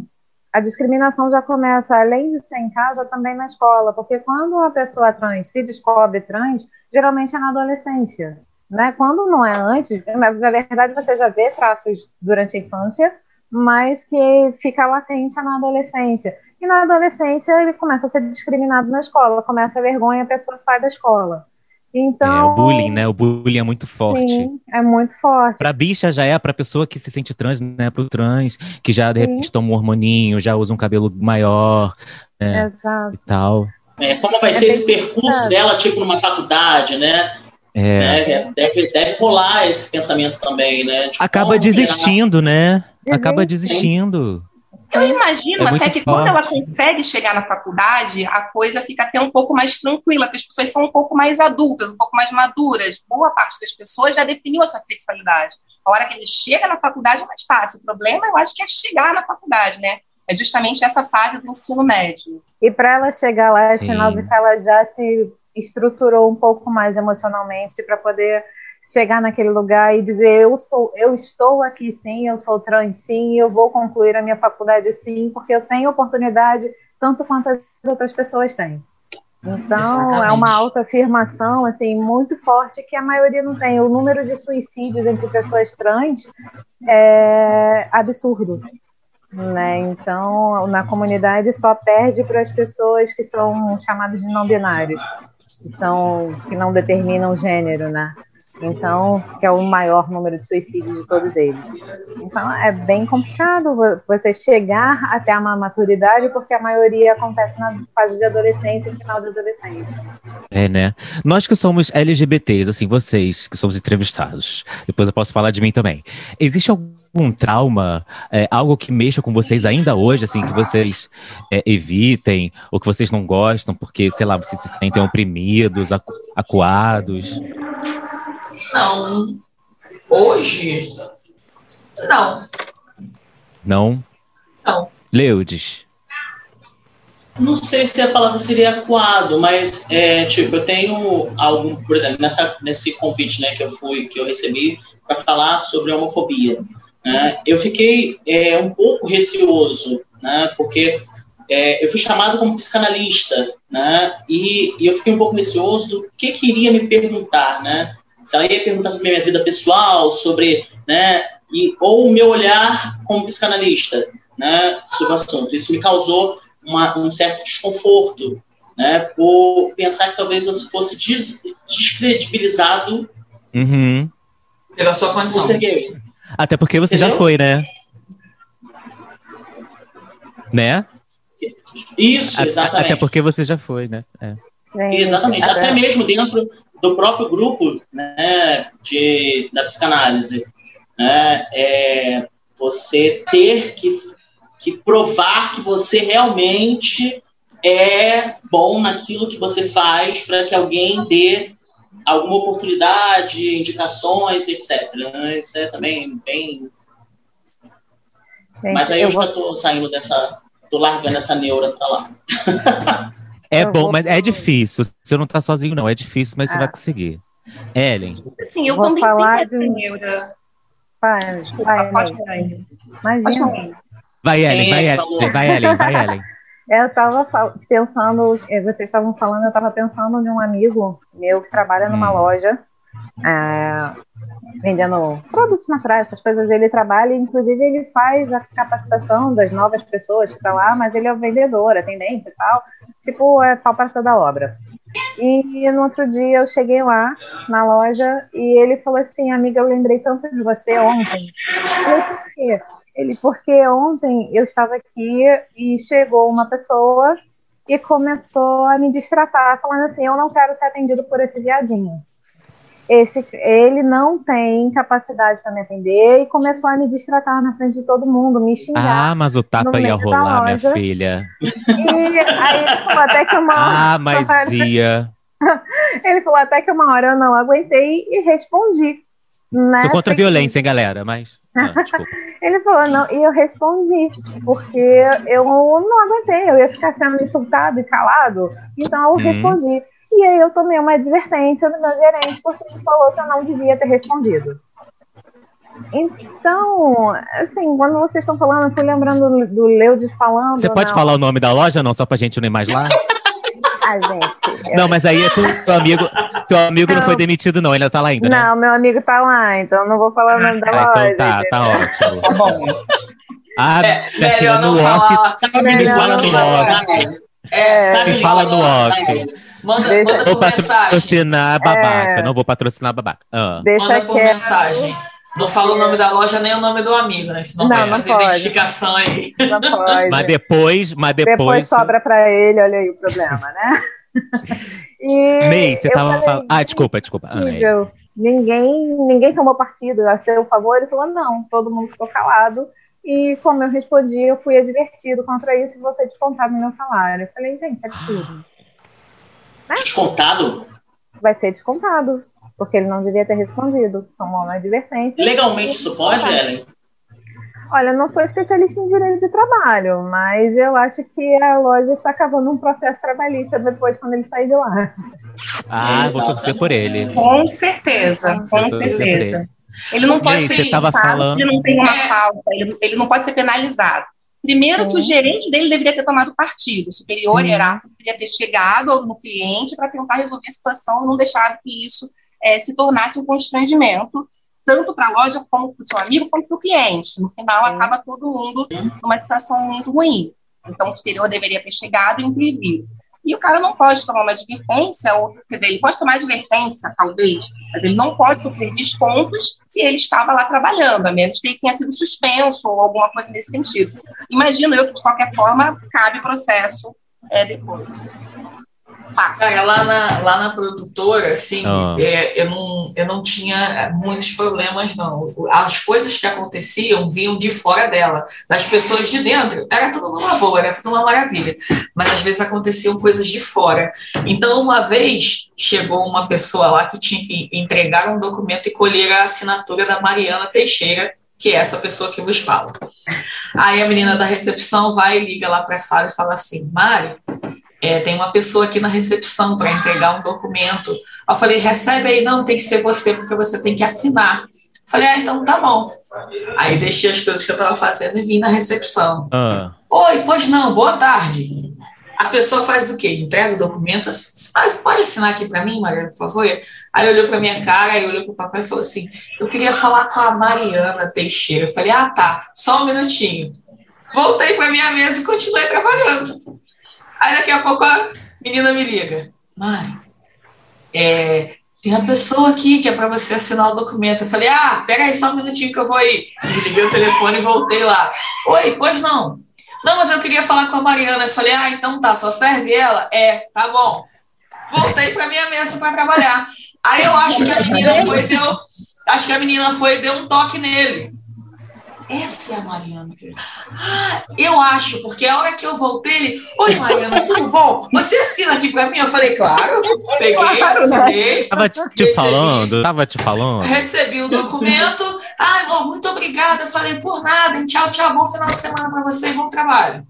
A discriminação já começa, além de ser em casa, também na escola, porque quando uma pessoa trans se descobre trans, geralmente é na adolescência, né? Quando não é antes, na verdade você já vê traços durante a infância, mas que fica latente na adolescência. E na adolescência ele começa a ser discriminado na escola, começa a vergonha, a pessoa sai da escola. Então, é, o bullying, né? O bullying é muito forte. Sim, é muito forte. Pra bicha já é, pra pessoa que se sente trans, né? Pro trans, que já de sim. repente toma um hormoninho, já usa um cabelo maior, né? Exato. E tal. É, como vai é ser esse percurso dela, tipo, numa faculdade, né? É. Né? Deve, deve rolar esse pensamento também, né? De Acaba desistindo, será? né? Acaba desistindo. Eu imagino é até que forte. quando ela consegue chegar na faculdade, a coisa fica até um pouco mais tranquila, porque as pessoas são um pouco mais adultas, um pouco mais maduras. Boa parte das pessoas já definiu a sua sexualidade. A hora que ele chega na faculdade é mais fácil. O problema, eu acho que é chegar na faculdade, né? É justamente essa fase do ensino médio. E para ela chegar lá, é sinal de que ela já se estruturou um pouco mais emocionalmente para poder chegar naquele lugar e dizer eu sou, eu estou aqui sim, eu sou trans sim, eu vou concluir a minha faculdade sim, porque eu tenho oportunidade tanto quanto as outras pessoas têm. Então Exatamente. é uma autoafirmação assim muito forte que a maioria não tem. O número de suicídios entre pessoas trans é absurdo. Né? Então, na comunidade só perde para as pessoas que são chamadas de não binários, que são que não determinam gênero, né? Então, que é o maior número de suicídios de todos eles. Então, é bem complicado você chegar até uma maturidade, porque a maioria acontece na fase de adolescência e final da adolescência. É, né? Nós que somos LGBTs, assim, vocês que somos entrevistados, depois eu posso falar de mim também. Existe algum trauma, é, algo que mexa com vocês ainda hoje, assim, que vocês é, evitem, ou que vocês não gostam, porque, sei lá, vocês se sentem oprimidos, acu acuados? Não. Hoje, não. Não? Não. Leudes. Não sei se a palavra seria acuado, mas é, tipo, eu tenho algum, por exemplo, nessa, nesse convite né, que eu fui, que eu recebi para falar sobre homofobia. Né, eu fiquei é, um pouco receoso, né, porque é, eu fui chamado como psicanalista, né, e, e, eu fiquei um pouco receoso do que queria me perguntar, né, se ela ia perguntar sobre a minha vida pessoal, sobre né, e, ou o meu olhar como psicanalista né, sobre o assunto. Isso me causou uma, um certo desconforto, né, por pensar que talvez você fosse des, descredibilizado uhum. pela sua condição. Por ser gay. Até porque você Entendeu? já foi, né? Né? Isso, exatamente. Até porque você já foi, né? É. Exatamente. Até mesmo dentro do próprio grupo né, de, da psicanálise. Né, é, você ter que, que provar que você realmente é bom naquilo que você faz para que alguém dê alguma oportunidade, indicações, etc. Isso é também bem. Mas aí eu, eu já estou saindo dessa. Tô largando essa neura para lá. É eu bom, mas é difícil. Você não tá sozinho, não. É difícil, mas ah. você vai conseguir. Ellen. Sim, eu vou também falar tenho de... neura. Vai, vai, vai. Imagina. Vai, Ellen, vai, Ellen, vai, Ellen, vai, Ellen. Eu estava pensando, eh, vocês estavam falando, eu estava pensando em um amigo meu que trabalha numa hum. loja é, vendendo produtos naturais, essas coisas. Ele trabalha, inclusive ele faz a capacitação das novas pessoas que estão lá, mas ele é o vendedor, atendente e tal. Tipo, é pau para toda obra. E no outro dia eu cheguei lá na loja e ele falou assim, amiga, eu lembrei tanto de você ontem. Eu falei, por quê? Ele, porque ontem eu estava aqui e chegou uma pessoa e começou a me distratar, falando assim, eu não quero ser atendido por esse viadinho esse, ele não tem capacidade para me atender e começou a me distratar na frente de todo mundo, me xingar. Ah, mas o tapa ia rolar, minha filha. E aí ele falou até que uma hora. Ah, mas ia. ele falou até que uma hora eu não aguentei e respondi. Né? Sou contra a violência, hein, galera, mas. Ah, ele falou, não, e eu respondi, porque eu não aguentei, eu ia ficar sendo insultado e calado, então eu hum. respondi. E aí eu tomei uma advertência do meu gerente, porque ele falou que eu não devia ter respondido. Então, assim, quando vocês estão falando, eu fui lembrando do Leude falando. Você pode não. falar o nome da loja, não? Só pra gente não ir mais lá? Ai, gente. Eu... Não, mas aí é tu, teu amigo. Teu amigo não. não. foi demitido, não. Ele ainda tá lá ainda. Né? Não, meu amigo tá lá, então não vou falar o nome da ah, loja. Então tá, tá ótimo. Tá bom. Ah, é, melhor no off. Me fala no off. É, me fala no off. Manda, Deixa, manda vou patrocinar babaca. É... Não vou patrocinar babaca. Ah. Deixa manda por que... mensagem. Não fala o nome da loja nem o nome do amigo, né? Senão não, vai fazer pode. identificação aí. Não pode. mas depois, mas depois. Depois sobra para ele, olha aí o problema, né? e Ney, você tava falando. Ah, desculpa, desculpa. Ah, ninguém, ninguém tomou partido a seu favor. Ele falou: não, todo mundo ficou calado. E como eu respondi, eu fui advertido contra isso e você descontado no meu salário. Eu falei, gente, é absurdo. Né? Descontado? Vai ser descontado, porque ele não devia ter respondido. Tomou uma advertência. Legalmente isso pode, Ellen? Olha, não sou especialista em direito de trabalho, mas eu acho que a loja está cavando um processo trabalhista depois quando ele sair de lá. Ah, é, vou torcer por ele. Com certeza, com certeza. Ele não pode ser, falando... ele não tem uma falta, ele, ele não pode ser penalizado. Primeiro Sim. que o gerente dele deveria ter tomado partido, o superior Sim. hierárquico deveria ter chegado no cliente para tentar resolver a situação e não deixar que isso é, se tornasse um constrangimento, tanto para a loja como para o seu amigo, como para o cliente. No final, Sim. acaba todo mundo numa situação muito ruim. Então, o superior deveria ter chegado e intervido. E o cara não pode tomar uma advertência, ou, quer dizer, ele pode tomar advertência, talvez, mas ele não pode sofrer descontos se ele estava lá trabalhando, a menos que ele tenha sido suspenso ou alguma coisa nesse sentido. Imagino eu que, de qualquer forma, cabe processo é, depois. Cara, lá na, lá na produtora, assim, oh. é, eu, não, eu não tinha muitos problemas, não. As coisas que aconteciam vinham de fora dela. Das pessoas de dentro, era tudo uma boa, era tudo uma maravilha. Mas às vezes aconteciam coisas de fora. Então, uma vez chegou uma pessoa lá que tinha que entregar um documento e colher a assinatura da Mariana Teixeira, que é essa pessoa que vos fala. Aí a menina da recepção vai e liga lá para a sala e fala assim: Mari, é, tem uma pessoa aqui na recepção para entregar um documento. Eu falei, recebe aí, não, tem que ser você, porque você tem que assinar. Eu falei, ah, então tá bom. Aí deixei as coisas que eu estava fazendo e vim na recepção. Ah. Oi, pois não, boa tarde. a pessoa faz o quê? Entrega o documento, faz, pode assinar aqui para mim, Mariana, por favor? Aí olhou para minha cara, aí olhou para o papai e falou assim: Eu queria falar com a Mariana Teixeira. Eu falei: Ah, tá, só um minutinho. Voltei para minha mesa e continuei trabalhando. Aí daqui a pouco a menina me liga: Mãe, é, tem uma pessoa aqui que é para você assinar o documento. Eu falei: Ah, pega aí só um minutinho que eu vou aí. Liguei o telefone e voltei lá. Oi, pois não. Não, mas eu queria falar com a Mariana. Eu falei, ah, então tá, só serve ela? É, tá bom. Voltei para minha mesa para trabalhar. Aí eu acho que a menina foi deu, acho que a menina foi deu um toque nele. Essa é a Mariana. Ah, eu acho, porque a hora que eu voltei, ele. Oi, Mariana, tudo bom? Você assina aqui para mim? Eu falei, claro. Peguei, claro, né? assinei. Tava te recebi, falando, tava te falando. Recebi o documento. Ai, ah, muito obrigada. Eu falei, por nada. Tchau, tchau. Bom final de semana para você e bom trabalho.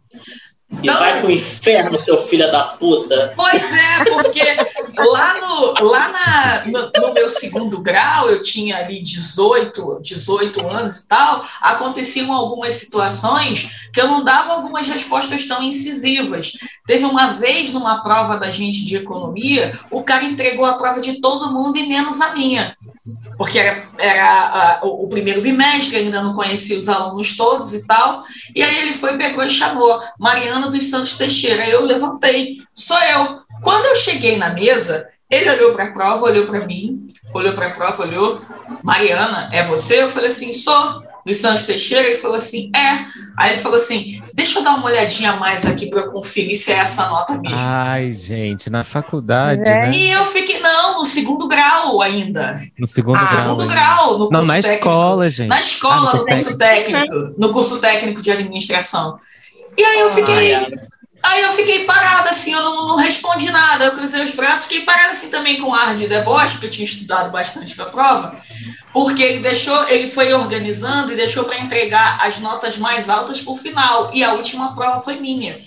E vai pro inferno, seu filho da puta. Pois é, porque lá, no, lá na, no, no, meu segundo grau, eu tinha ali 18, 18 anos e tal, aconteciam algumas situações que eu não dava algumas respostas tão incisivas. Teve uma vez, numa prova da gente de economia, o cara entregou a prova de todo mundo e menos a minha porque era, era o, o, primeiro bimestre, ainda não conhecia os alunos todos e tal. E aí ele foi, pegou e chamou Mariana dos Santos Teixeira. Aí eu levantei, sou eu. Quando eu cheguei na mesa, ele olhou para a prova, olhou para mim, olhou para a prova, olhou. Mariana, é você? Eu falei assim, sou dos Santos Teixeira, ele falou assim, é. Aí ele falou assim, deixa eu dar uma olhadinha a mais aqui para eu conferir se é essa nota mesmo. Ai, gente, na faculdade, é. né? E eu fiquei, não, no segundo grau ainda. No segundo ah, grau. No segundo grau, no curso não, na técnico. escola, gente. Na escola, ah, no, curso, no curso técnico. técnico. No curso técnico de administração. E aí eu fiquei... Aí eu fiquei parada, assim, eu não, não respondi nada. Eu cruzei os braços, fiquei parada assim também com ar de deboche, porque eu tinha estudado bastante para a prova, porque ele deixou, ele foi organizando e deixou para entregar as notas mais altas para o final. E a última prova foi minha.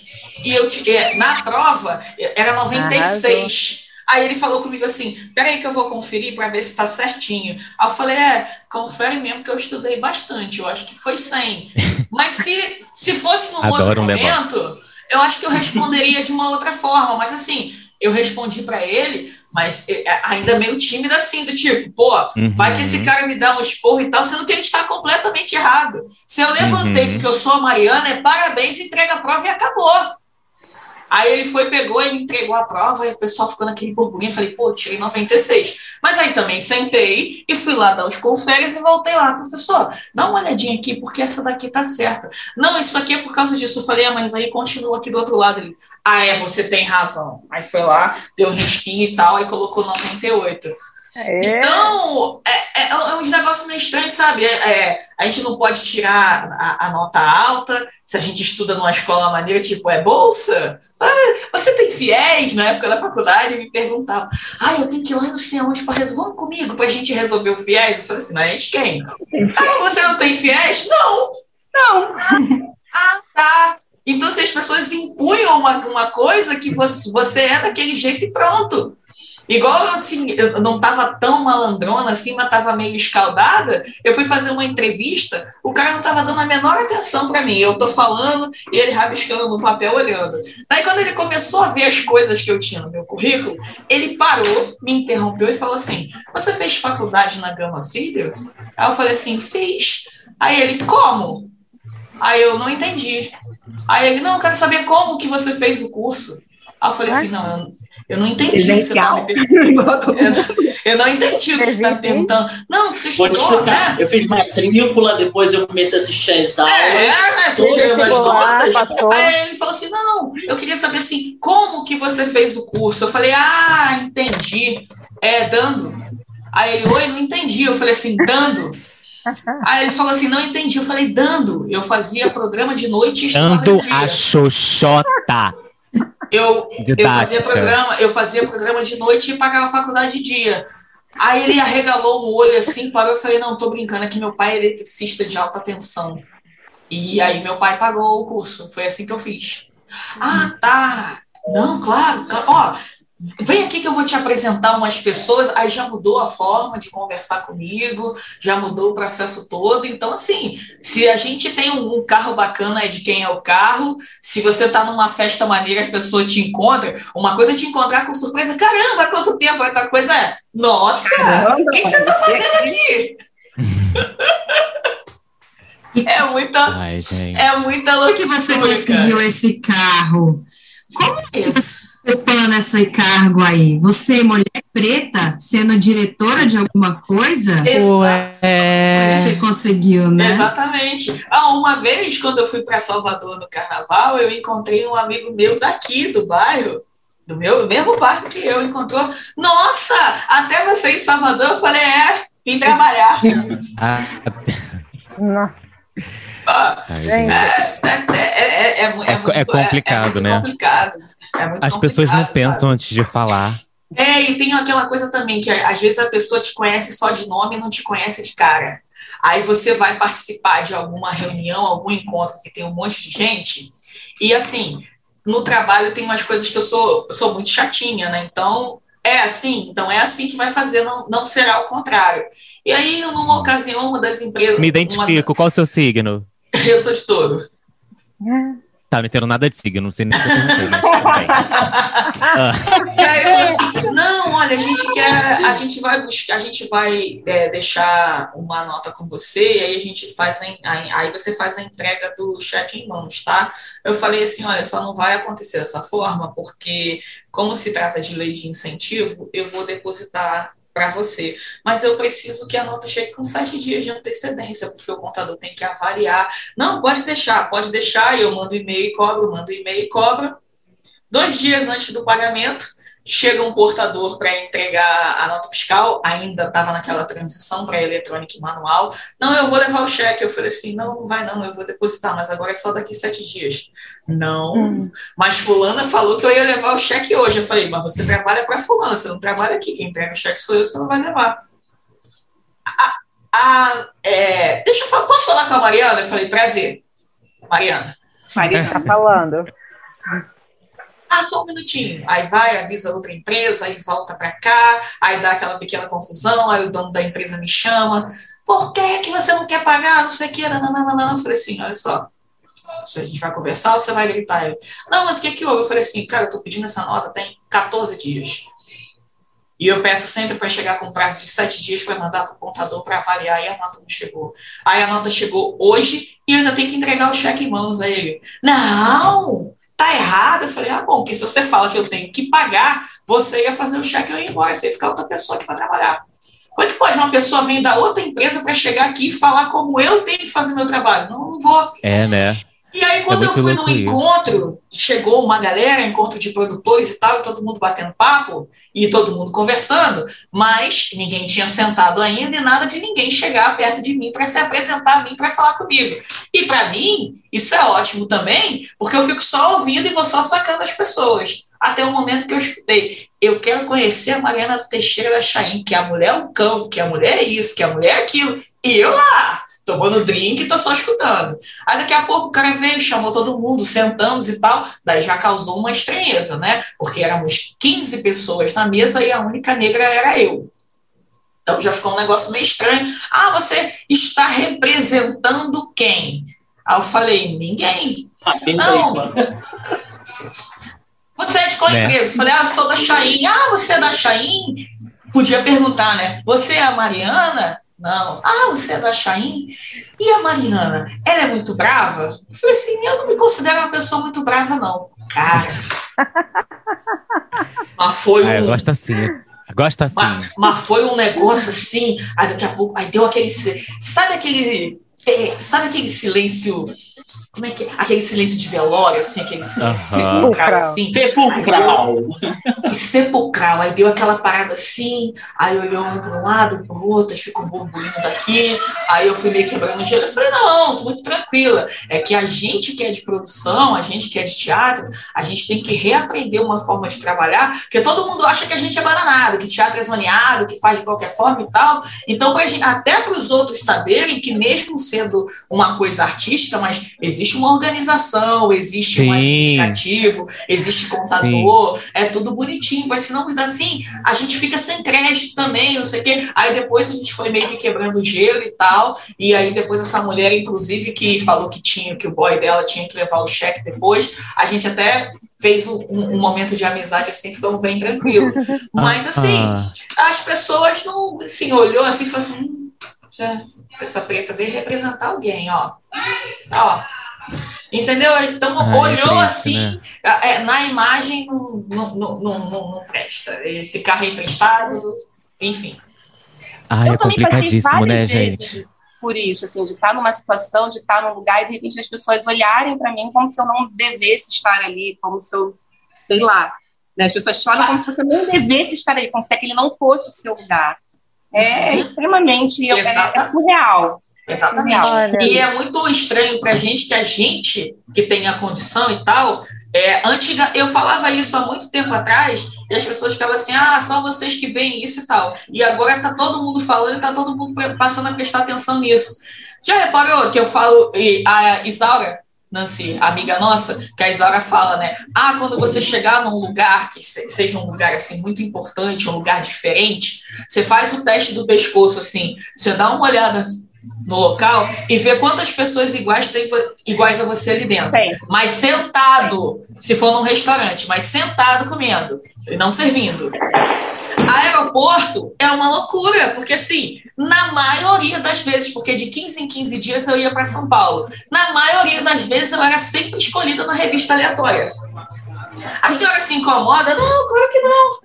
E eu é, na prova era 96. Arrasou. Aí ele falou comigo assim: peraí que eu vou conferir para ver se está certinho. Aí eu falei: é, confere mesmo que eu estudei bastante, eu acho que foi 100. Mas se, se fosse num Adoro outro momento eu acho que eu responderia de uma outra forma, mas assim, eu respondi para ele, mas é, ainda meio tímida assim, do tipo, pô, uhum. vai que esse cara me dá um esporro e tal, sendo que ele está completamente errado. Se eu levantei uhum. porque eu sou a Mariana, é parabéns, entrega a prova e acabou. Aí ele foi, pegou e me entregou a prova, e o pessoal ficou naquele burburinho. Eu falei, pô, tirei 96. Mas aí também sentei e fui lá dar os conferes e voltei lá, professor, dá uma olhadinha aqui, porque essa daqui tá certa. Não, isso aqui é por causa disso. Eu falei, ah, mas aí continua aqui do outro lado. Ele, ah, é, você tem razão. Aí foi lá, deu um risquinho e tal, aí colocou 98. É. Então, é, é, é uns negócios meio estranhos, sabe? É, é, a gente não pode tirar a, a, nota alta se a gente estuda numa escola maneira, tipo, é bolsa? Ah, você tem fiéis? Na época da faculdade, me perguntavam, ah, eu tenho que ir lá no sei onde para resolver, vamos comigo para a gente resolver o fiéis? Eu falei assim, não, a gente quem? Ah, você não tem fiéis? Não! Não! Ah, tá! Então, se as pessoas impunham uma, uma coisa que você, você é daquele jeito e pronto. Igual assim, eu não estava tão malandrona assim, mas estava meio escaldada. Eu fui fazer uma entrevista, o cara não estava dando a menor atenção para mim. Eu estou falando e ele rabiscando no papel olhando. Aí quando ele começou a ver as coisas que eu tinha no meu currículo, ele parou, me interrompeu e falou assim: Você fez faculdade na Gama Filho? Aí eu falei assim: Fiz. Aí ele, como? Aí eu não entendi. Aí ele, não, eu quero saber como que você fez o curso. Aí eu falei assim, não, eu não entendi o que você está me perguntando. Eu, não entendi o que você está me perguntando. Não, você estudou, né? Eu fiz matrícula, depois eu comecei a assistir as aulas. É, né? Você tirando as notas. Aí ele falou assim, não, eu queria saber assim, como que você fez o curso? Eu falei, ah, entendi. É, dando. Aí ele, oi, não entendi. Eu falei assim, dando. Aí ele falou assim: não entendi. Eu falei, dando. Eu fazia programa de noite e Dando a xoxota. Eu, eu, fazia programa, eu fazia programa de noite e pagava faculdade de dia. Aí ele arregalou o olho assim, parou. Eu falei: não, tô brincando, é que meu pai é eletricista de alta tensão. E aí meu pai pagou o curso. Foi assim que eu fiz. Ah, tá. Não, claro. claro. Ó, vem aqui que eu vou te apresentar umas pessoas, aí já mudou a forma de conversar comigo, já mudou o processo todo. Então, assim, se a gente tem um, carro bacana, é de quem é o carro. Se você está numa festa maneira, as pessoas te encontram. Uma coisa é te encontrar com surpresa. Caramba, quanto tempo! Outra coisa é, nossa, o que você está fazendo aqui? é muita, Ai, é muita loucura. Por que você conseguiu esse carro? Como isso? Ocupando esse cargo aí? Você, mulher preta, sendo diretora de alguma coisa? Exato. É... Você conseguiu, né? Exatamente. Ah, uma vez, quando eu fui para Salvador no carnaval, eu encontrei um amigo meu daqui, do bairro, do meu mesmo bairro que eu, encontrou. Nossa, até você em Salvador? Eu falei, é, vim trabalhar. Nossa. Ah, é, é, é, é, complicado, né? complicado. É As pessoas não pensam sabe? antes de falar. É, e tem aquela coisa também que às vezes a pessoa te conhece só de nome e não te conhece de cara. Aí você vai participar de alguma reunião, algum encontro que tem um monte de gente, e assim, no trabalho tem umas coisas que eu sou, eu sou muito chatinha, né? Então, é assim, então é assim que vai fazer, não, não será o contrário. E aí, numa ocasião, uma das empresas. Me identifico, uma... qual é o seu signo? eu sou de touro. Tá, não entendo nada de signo, não sei nem se eu perguntei, mas E aí eu assim, não, olha, a gente quer, a gente vai buscar, a gente vai é, deixar uma nota com você, e aí a gente faz, a, aí você faz a entrega do cheque em mãos, tá? Eu falei assim, olha, só não vai acontecer dessa forma, porque como se trata de lei de incentivo, eu vou depositar para você. Mas eu preciso que a nota chegue com sete dias de antecedência, porque o contador tem que avaliar. Não, pode deixar, pode deixar, eu mando e-mail e cobro, mando e-mail e cobro. Dois dias antes do pagamento, chega um portador para entregar a nota fiscal, ainda estava naquela transição para eletrônica e manual. Não, eu vou levar o cheque. Eu falei assim: não, não vai não, eu vou depositar, mas agora é só daqui sete dias. Não, hum. mas Fulana falou que eu ia levar o cheque hoje. Eu falei: mas você trabalha para Fulana, você não trabalha aqui. Quem entrega o cheque sou eu, você não vai levar. A, a, é, deixa eu falar, posso falar com a Mariana? Eu falei: prazer, Mariana. Mariana está falando. Ah, só um minutinho. Aí vai, avisa outra empresa, aí volta para cá, aí dá aquela pequena confusão, aí o dono da empresa me chama. Por que, que você não quer pagar? Não sei o que. Nananana. Eu falei assim: olha só, se a gente vai conversar, você vai gritar. Ele, não, mas o que, que houve? Eu falei assim: cara, eu tô pedindo essa nota tem 14 dias. E eu peço sempre para chegar com prazo de sete dias para mandar para o contador para avaliar, e a nota não chegou. Aí a nota chegou hoje e ainda tem que entregar o cheque em mãos. Aí ele, não, tá errado. Eu falei, ah, bom, porque se você fala que eu tenho que pagar, você ia fazer o cheque ou invoice, ia ficar outra pessoa aqui para trabalhar. Como é que pode uma pessoa vir da outra empresa para chegar aqui e falar como eu tenho que fazer meu trabalho? Não, não vou. É, né? E aí, quando é eu fui no encontro, chegou uma galera, encontro de produtores e tal, todo mundo batendo papo, e todo mundo conversando, mas ninguém tinha sentado ainda e nada de ninguém chegar perto de mim para se apresentar a mim para falar comigo. E para mim, isso é ótimo também, porque eu fico só ouvindo e vou só sacando as pessoas. Até o momento que eu escutei, eu quero conhecer a Mariana Teixeira da Chain, que a mulher é um cão, que a mulher é isso, que a mulher é aquilo. E eu lá, tomando drink e tô só escutando. Aí daqui a pouco o cara veio, chamou todo mundo, sentamos e tal, daí já causou uma estranheza, né? Porque éramos 15 pessoas na mesa e a única negra era eu. Então já ficou um negócio meio estranho. Ah, você está representando quem? Aí eu falei, ninguém. Ah, não. Você é de qual é. empresa? Eu falei, ah, eu sou da Chain. Ah, você é da Chain? Podia perguntar, né? Você é a Mariana? Não. Ah, você é da Chain? E a Mariana? Ela é muito brava? Eu falei assim, eu não me considero uma pessoa muito brava, não. Cara. mas foi um. É, gosta assim. Gosta assim. Mas, mas, foi um negócio assim. Aí daqui a pouco. Aí deu aquele. Sabe aquele. É, sabe aquele silêncio como é que é? Aquele silêncio de velório, assim, aquele silêncio sepulcral, assim. Sepulcral. Sepulcral. Aí deu aquela parada assim, aí olhou um para um lado, para o outro, aí ficou um burburinho daqui. Aí eu fui meio quebrando o gelo. Eu falei, não, sou muito tranquila. É que a gente que é de produção, a gente que é de teatro, a gente tem que reaprender uma forma de trabalhar, porque todo mundo acha que a gente é bananado, que teatro é zoneado, que faz de qualquer forma e tal. Então, pra gente, até para os outros saberem que mesmo sendo sendo uma coisa artística, mas existe uma organização, existe Sim. um administrativo, existe contador, Sim. é tudo bonitinho, mas se não fizer assim, a gente fica sem crédito também, não sei o quê. Aí depois a gente foi meio que quebrando gelo e tal, e aí depois essa mulher, inclusive, que falou que tinha, que o boy dela tinha que levar o cheque depois, a gente até fez um, um momento de amizade assim, ficou bem tranquilo. Mas assim, as pessoas não, assim, olhou assim e falou assim, essa preta veio representar alguém, ó. Ó. Entendeu? Então, ah, olhou é triste, assim, né? é, na imagem não, não, não, não, não presta. Esse carro é emprestado, enfim. Ah, é complicadíssimo, né, gente? Por isso, assim, de estar numa situação, de estar num lugar e de repente as pessoas olharem para mim como se eu não devesse estar ali, como se eu, sei lá, né? As pessoas olham como se você não devesse estar ali, como se aquele não fosse o seu lugar. É, extremamente é, é surreal. Exatamente. Olha. E é muito estranho para a gente que a gente, que tem a condição e tal, é, antiga, eu falava isso há muito tempo atrás, e as pessoas ficavam assim, ah, só vocês que veem isso e tal. E agora está todo mundo falando, está todo mundo passando a prestar atenção nisso. Já reparou que eu falo, e a Isaura, Nancy, amiga nossa, que a Isaura fala, né? Ah, quando você chegar num lugar que seja um lugar assim muito importante, um lugar diferente, você faz o teste do pescoço assim, você dá uma olhada no local e vê quantas pessoas iguais tem iguais a você ali dentro. Sim. Mas sentado, se for num restaurante, mas sentado comendo e não servindo. Aeroporto é uma loucura, porque assim, na maioria das vezes, porque de 15 em 15 dias eu ia para São Paulo, na maioria das vezes eu era sempre escolhida na revista aleatória. A senhora se incomoda? Não, claro que não.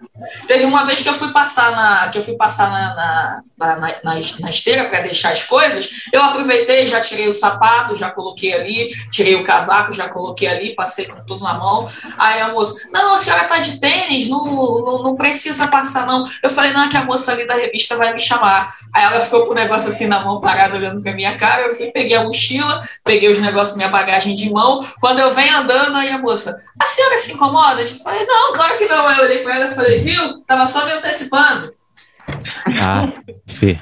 Teve uma vez que eu fui passar na, que eu fui passar na, na, na, na, esteira para deixar as coisas, eu aproveitei, já tirei o sapato, já coloquei ali, tirei o casaco, já coloquei ali, passei com tudo na mão. Aí a moça, não, a senhora tá de tênis, não, não, não precisa passar, não. Eu falei, não, é que a moça ali da revista vai me chamar. Aí ela ficou com o negócio assim na mão, parada, olhando pra minha cara. Eu fui, peguei a mochila, peguei os negócios, minha bagagem de mão. Quando eu venho andando, aí a moça, a senhora se incomoda? Eu falei, não, claro que não. Aí eu olhei pra ela e falei, viu? Tava só me antecipando. Ah, Fê.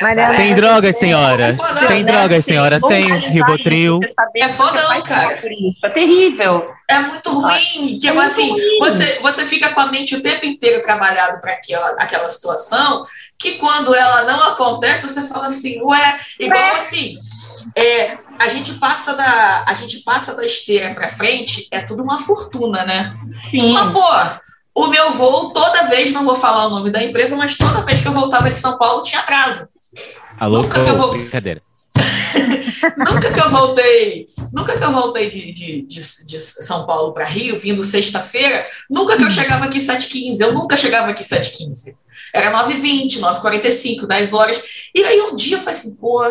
Mariana, tem drogas, senhora? É fodão, tem né? drogas, senhora? Tem Ribotril. É fodão, cara. É terrível. É muito ruim. É assim, ruim. Você, você fica com a mente o tempo inteiro trabalhado para aquela, aquela situação, que quando ela não acontece, você fala assim, ué, igual é. assim. É, a gente passa da a gente passa da esteira para frente, é tudo uma fortuna, né? Sim. Mas, pô, o meu voo, toda vez, não vou falar o nome da empresa, mas toda vez que eu voltava de São Paulo tinha atraso. Alô, nunca que eu vou... brincadeira. nunca que eu voltei, nunca que eu voltei de, de, de, de São Paulo para Rio, vindo sexta-feira, nunca que eu chegava aqui 7h15, eu nunca chegava aqui 7h15. Era 9h20, 9h45, 10 horas. E aí um dia eu falei assim, pô,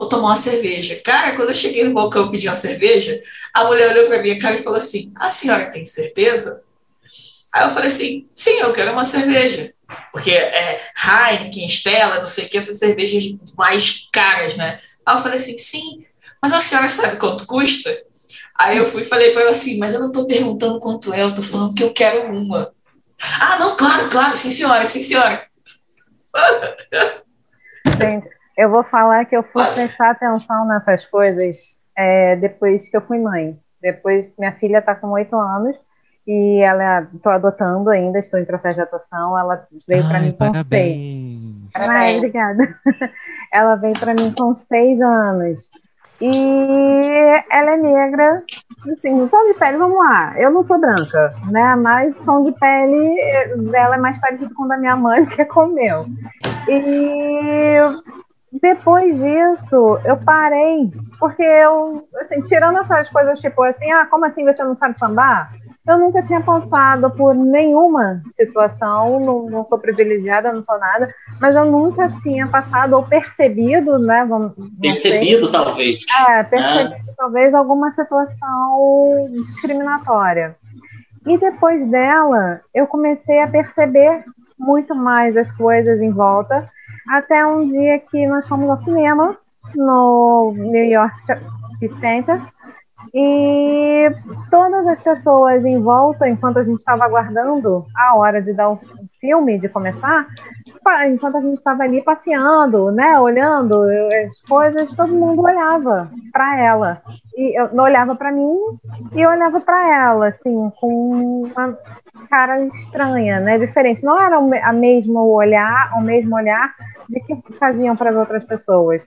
vou tomar uma cerveja. Cara, quando eu cheguei no balcão e pedi uma cerveja, a mulher olhou para minha cara e falou assim: a senhora tem certeza? Aí eu falei assim, sim, eu quero uma cerveja. Porque é Heineken, Stella, não sei o que, essas cervejas mais caras, né? Aí eu falei assim, sim, mas a senhora sabe quanto custa? Aí eu fui e falei para ela assim, mas eu não estou perguntando quanto é, eu estou falando que eu quero uma. Ah, não, claro, claro, sim senhora, sim senhora. Gente, eu vou falar que eu fui prestar atenção nessas coisas é, depois que eu fui mãe. Depois, minha filha está com oito anos, e ela estou adotando ainda, estou em processo de adoção. Ela veio para mim com seis. Ai, obrigada. Ela veio para mim com seis anos. E ela é negra, assim, tom de pele, vamos lá, eu não sou branca, né, mas tom de pele dela é mais parecido com o da minha mãe que é com o meu. E depois disso, eu parei, porque eu, assim, tirando essas coisas, tipo assim, ah, como assim você não sabe sambar? Eu nunca tinha passado por nenhuma situação, não, não, sou privilegiada, não sou nada, mas eu nunca tinha passado ou percebido, né? Vamos, percebido, sei, talvez. É, percebido é. talvez alguma situação discriminatória. E depois dela, eu comecei a perceber muito mais as coisas em volta, até um dia que nós fomos ao cinema no New York City Center e todas as pessoas em volta, enquanto a gente estava aguardando a hora de dar o filme, de começar, enquanto a gente estava ali passeando, né, olhando as coisas, todo mundo olhava para ela. E eu olhava para mim e olhava para ela, assim, com uma cara estranha, né, diferente. Não era a mesma olhar, o mesmo olhar de que faziam para as outras pessoas.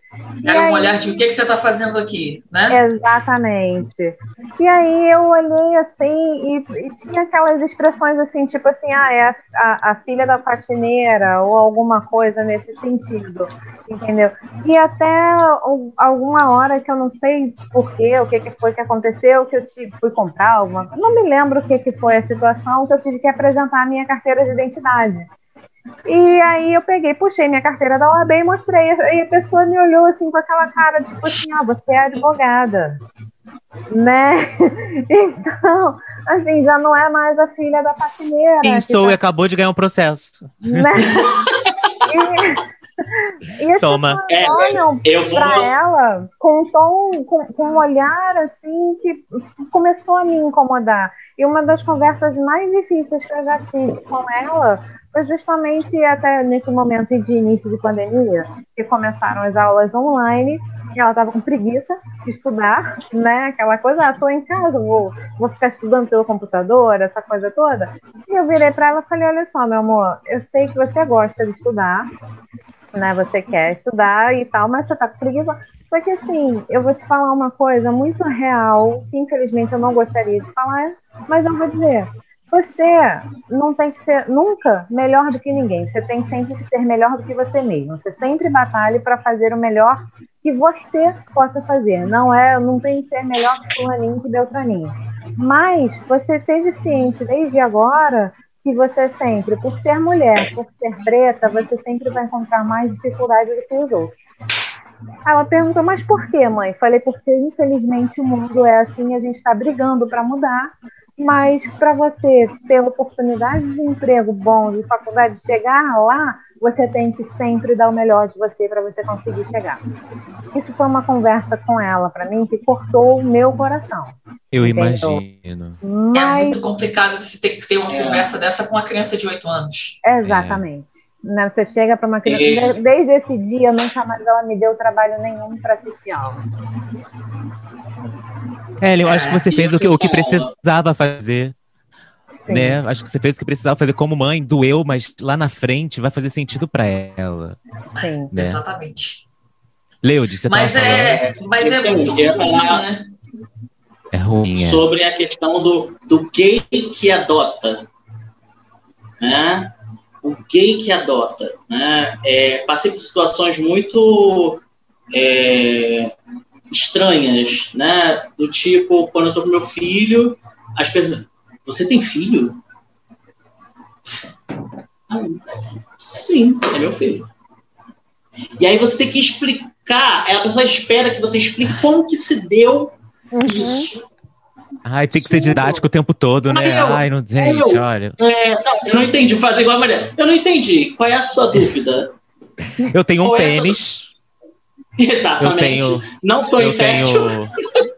Era e um aí, olhar de o que, que você está fazendo aqui, né? Exatamente. E aí eu olhei assim e, e tinha aquelas expressões assim, tipo assim, ah, é a, a, a filha da faxineira ou alguma coisa nesse sentido, entendeu? E até alguma hora que eu não sei porquê, o que, que foi que aconteceu, que eu tive, fui comprar alguma não me lembro o que, que foi a situação, que eu tive que apresentar a minha carteira de identidade. E aí eu peguei, puxei minha carteira da OAB e mostrei. E a pessoa me olhou assim com aquela cara, tipo assim, ah, você é advogada. Né? Então, assim, já não é mais a filha da faxineira. Isso, tá... e acabou de ganhar um processo. Né? e, e as Toma. É, olham eu vou... pra ela com um tom, com, com um olhar assim que começou a me incomodar. E uma das conversas mais difíceis que eu já tive com ela foi justamente até nesse momento de início de pandemia, que começaram as aulas online, e ela estava com preguiça de estudar, né? Aquela coisa, ah, em casa, vou, vou ficar estudando pelo computador, essa coisa toda. E eu virei para ela e falei, olha só, meu amor, eu sei que você gosta de estudar, né? Você quer estudar e tal, mas você tá com preguiça. Só que assim, eu vou te falar uma coisa muito real, que infelizmente eu não gostaria de falar, mas eu vou dizer. Você não tem que ser nunca melhor do que ninguém. Você tem sempre que ser melhor do que você mesmo. Você sempre batalhe para fazer o melhor que você possa fazer. Não é, não tem que ser melhor que fulaninho que Beltraninho. Mas você esteja ciente desde agora que você sempre, por ser mulher, por ser preta, você sempre vai encontrar mais dificuldade do que os outros. Ela perguntou, mas por que, mãe? Falei, porque infelizmente o mundo é assim, a gente está brigando para mudar, mas para você ter oportunidade de emprego bom, de faculdade, chegar lá, você tem que sempre dar o melhor de você para você conseguir chegar. Isso foi uma conversa com ela para mim que cortou o meu coração. Eu entendeu? imagino. Mas... É muito complicado você ter que ter uma é. conversa dessa com uma criança de 8 anos. Exatamente. É. Né, você chega para uma criança, e... desde esse dia nunca mais ela me deu trabalho nenhum para assistir aula. É, eu acho que você fez o que, o que precisava fazer. Sim. Né? Acho que você fez o que precisava fazer como mãe, doeu, mas lá na frente vai fazer sentido para ela. Sim. Né? Exatamente. Leude, você mas é, Mas é muito ruim, né? É ruim. É. Sobre a questão do, do gay que adota. Né? O gay que adota. Né? É, passei por situações muito é, estranhas, né? Do tipo, quando eu tô com meu filho, as pessoas. Você tem filho? Ah, sim, é meu filho. E aí você tem que explicar, a pessoa espera que você explique como que se deu uhum. isso. Ai, tem que ser didático o tempo todo, né? Eu, Ai, não, gente, eu, olha. É, não, eu não entendi, fazer igual a Maria. Eu não entendi. Qual é a sua dúvida? Eu tenho um é pênis. Exatamente. Tenho, não sou infértil. Tenho...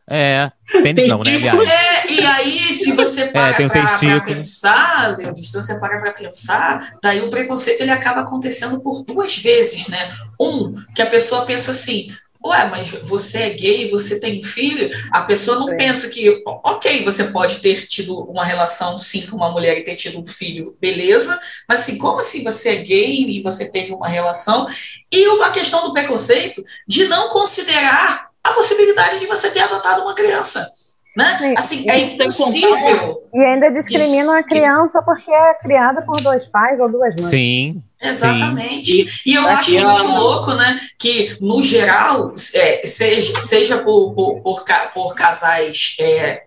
É, pênis não, né, aliás. É, e aí, se você é, para é, para pensar, Leandro, se você para para pensar, daí o preconceito ele acaba acontecendo por duas vezes, né? Um, que a pessoa pensa assim, Ué, mas você é gay, você tem filho? A pessoa não pensa que, ok, você pode ter tido uma relação sim com uma mulher e ter tido um filho, beleza, mas assim, como assim você é gay e você teve uma relação? E uma questão do preconceito de não considerar a possibilidade de você ter adotado uma criança. Né? Assim, é impossível. E ainda discriminam a criança porque é criada por dois pais ou duas mães. Sim. Exatamente. Sim. E, eu acho muito louco, né? Que, no geral, é, seja, seja por, por, por, por casais é,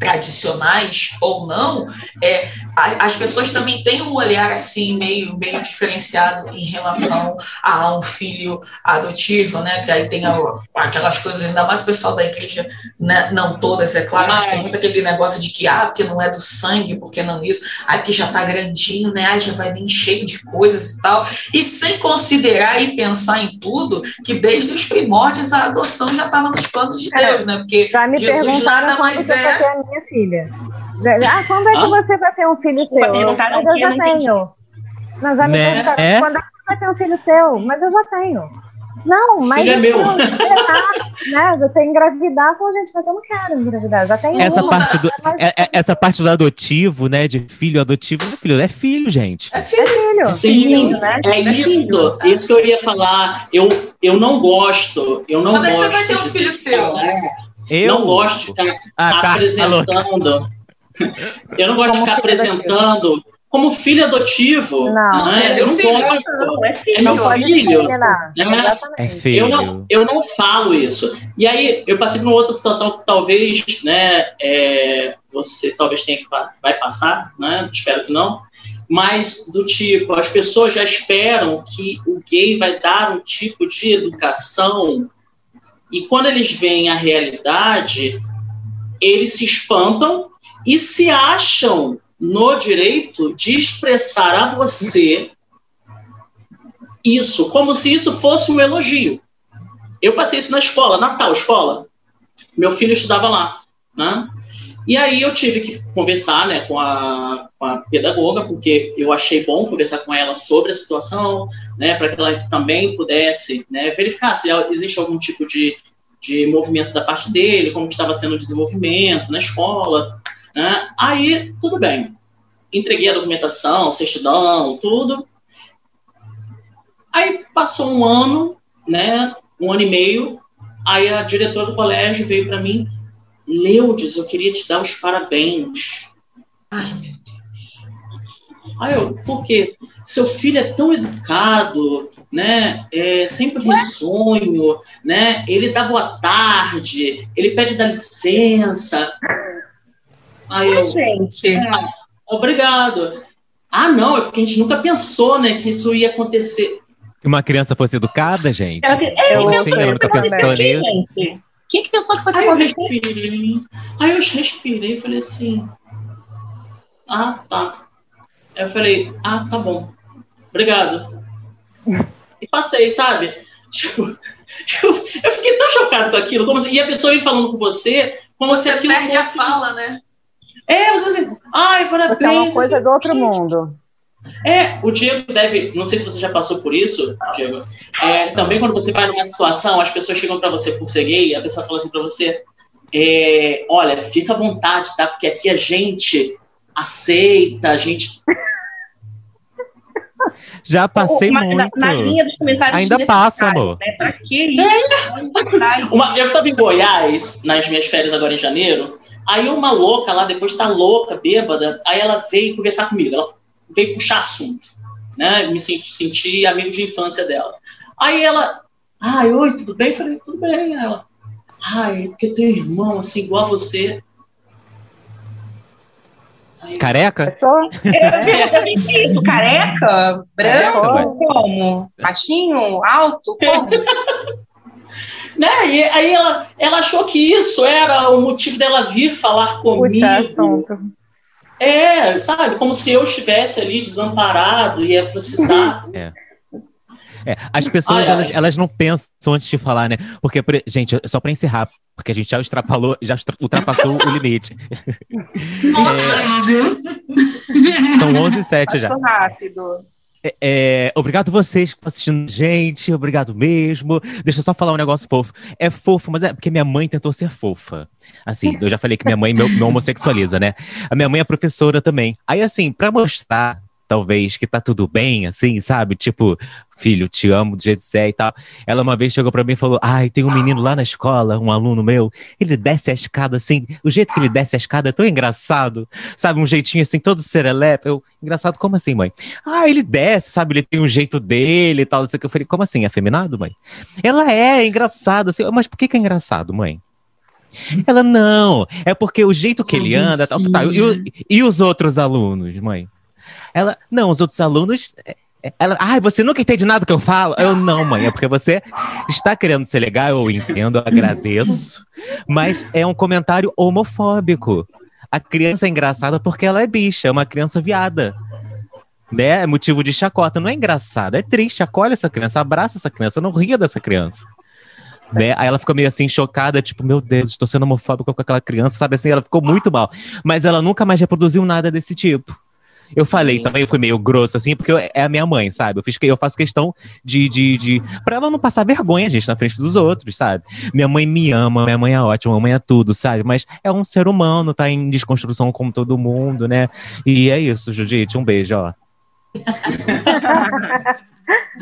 tradicionais ou não, é, as pessoas também têm um olhar assim meio, meio diferenciado em relação a um filho adotivo, né? Que aí tem aquelas coisas, ainda mais o pessoal da igreja, né? não todas, é claro, mas tem muito aquele negócio de que, ah, porque não é do sangue, porque não isso, aí porque já tá grandinho, né? Aí já vai vir cheio de coisas e tal. E sem considerar e pensar em tudo, que desde os primórdios a adoção já estava nos planos de Deus, né? Porque Jesus nada mais é minha filha. Ah, quando é que você vai ter um filho seu? Eu, eu já tenho. Não, já me né? perguntaram. É? Quando é que vai ter um filho seu, mas eu já tenho. Não, mas filho é meu. né, você engravidar, falou, gente, mas eu não quero engravidar, já tem essa parte do é, é, Essa parte do adotivo, né, de filho adotivo, é filho, é filho, gente. É filho. É filho. Sim, né? é, é isso, isso que eu ia falar. Eu, eu não gosto, eu não Quando gosto. Quando é que você vai ter um filho seu? Eu não gosto de ficar ah, tá, apresentando. eu não gosto de ficar apresentando como filho adotivo. Não, né? eu não filho, gosto. Não, é, filho, é meu filho. Né? É filho. Eu não, eu não falo isso. E aí eu passei por uma outra situação que talvez, né, é, você talvez tenha que vai passar, né? Espero que não. Mas do tipo, as pessoas já esperam que o gay vai dar um tipo de educação e quando eles veem a realidade, eles se espantam e se acham no direito de expressar a você isso, como se isso fosse um elogio. Eu passei isso na escola, Natal, escola. Meu filho estudava lá, né? E aí eu tive que conversar né, com, a, com a pedagoga, porque eu achei bom conversar com ela sobre a situação, né, para que ela também pudesse né, verificar se existe algum tipo de, de movimento da parte dele, como estava sendo o desenvolvimento na escola. Né? Aí, tudo bem. Entreguei a documentação, certidão, tudo. Aí passou um ano, né, um ano e meio, aí a diretora do colégio veio para mim, Leudes, eu queria te dar os parabéns. Ai, meu Deus. Aí eu, por quê? Seu filho é tão educado, né? É sempre risonho, né? Ele dá boa tarde, ele pede da licença. Aí eu, gente. Ah, obrigado. Ah, não, é porque a gente nunca pensou, né, que isso ia acontecer. Que uma criança fosse educada, gente? Eu, eu, eu, assim, eu nunca pensou nisso. Quem que pensou que fosse acontecer? Aí eu respirei e falei assim, ah, tá. Aí eu falei, ah, tá bom. Obrigado. E passei, sabe? Tipo, eu, eu fiquei tão chocado com aquilo. Como assim, e a pessoa ia falando com você, como você se perde a fala, né? É, você assim, ai, parabéns. Porque é uma coisa do outro mundo. É, o Diego deve, não sei se você já passou por isso, Diego. É, também quando você vai numa situação, as pessoas chegam para você por ser gay, a pessoa fala assim para você: é, olha, fica à vontade, tá? Porque aqui a gente aceita, a gente. Já passei Uma, muito. Na, na, linha dos comentários Ainda passo, amor. Né? Pra que isso? É. Uma, eu estava em Goiás, nas minhas férias agora em janeiro, Aí uma louca lá, depois tá louca, bêbada, aí ela veio conversar comigo, ela veio puxar assunto, né? Me senti, senti amigo de infância dela. Aí ela, ai, oi, tudo bem? Eu falei, tudo bem. Ela, ai, porque tem um irmão assim, igual a você. Aí, Careca? É, isso, careca? Branco? Como? Baixinho? Alto? Como? Né? E aí ela, ela achou que isso era o motivo dela vir falar comigo. É, sabe? Como se eu estivesse ali desamparado e ia precisar. É. É, as pessoas, ai, elas, ai. elas não pensam antes de falar, né? Porque, gente, só para encerrar, porque a gente já extrapolou, já ultrapassou o limite. Nossa! É, são 11 e 7 já. rápido. É, é, obrigado vocês por assistindo, gente. Obrigado mesmo. Deixa eu só falar um negócio fofo. É fofo, mas é porque minha mãe tentou ser fofa. Assim, eu já falei que minha mãe me, homossexualiza, né? A minha mãe é professora também. Aí, assim, para mostrar talvez, que tá tudo bem, assim, sabe? Tipo, filho, te amo do jeito que você é e tal. Ela uma vez chegou para mim e falou: Ai, tem um menino lá na escola, um aluno meu, ele desce a escada assim, o jeito que ele desce a escada é tão engraçado, sabe? Um jeitinho assim, todo serelepe. Eu, engraçado, como assim, mãe? Ah, ele desce, sabe? Ele tem um jeito dele e tal. Assim, eu falei: Como assim? Afeminado, mãe? Ela é, é engraçado, assim, mas por que, que é engraçado, mãe? Ela, não, é porque o jeito que ele anda. Tá, tá, e, e os outros alunos, mãe? Ela, não, os outros alunos. Ela, ai, você nunca entende nada que eu falo? Eu, não, mãe, é porque você está querendo ser legal, eu entendo, eu agradeço. Mas é um comentário homofóbico. A criança é engraçada porque ela é bicha, é uma criança viada. Né? É motivo de chacota. Não é engraçado, é triste. Acolhe essa criança, abraça essa criança, não ria dessa criança. Né? Aí ela ficou meio assim, chocada, tipo, meu Deus, estou sendo homofóbico com aquela criança, sabe assim? Ela ficou muito mal. Mas ela nunca mais reproduziu nada desse tipo. Eu Sim. falei também, eu fui meio grosso, assim, porque eu, é a minha mãe, sabe? Eu, fiz, eu faço questão de, de, de. Pra ela não passar vergonha, gente, na frente dos outros, sabe? Minha mãe me ama, minha mãe é ótima, minha mãe é tudo, sabe? Mas é um ser humano, tá em desconstrução como todo mundo, né? E é isso, Judite. Um beijo, ó.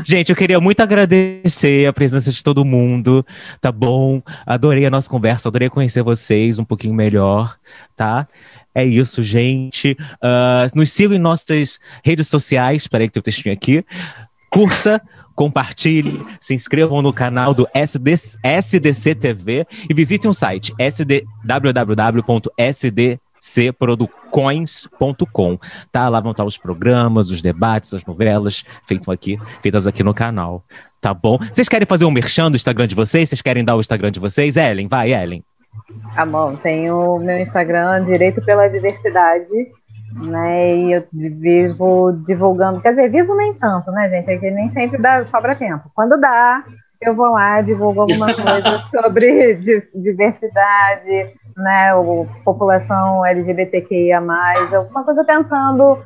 Gente, eu queria muito agradecer a presença de todo mundo, tá bom? Adorei a nossa conversa, adorei conhecer vocês um pouquinho melhor, tá? É isso, gente. Uh, nos sigam em nossas redes sociais. Espera aí que tem o textinho aqui. Curta, compartilhe, se inscrevam no canal do SD, SDC TV e visitem o site sd, www.sdcproducoins.com. Tá? Lá vão estar os programas, os debates, as novelas feitas aqui, feitas aqui no canal. Tá bom? Vocês querem fazer um merchan do Instagram de vocês? Vocês querem dar o Instagram de vocês? Ellen, vai, Ellen. Tá bom, tenho o meu Instagram Direito pela Diversidade, né? E eu vivo divulgando, quer dizer, vivo nem tanto, né, gente? É que nem sempre dá, sobra tempo. Quando dá, eu vou lá, divulgo alguma coisa sobre diversidade, né? O, população LGBTQIA, alguma coisa tentando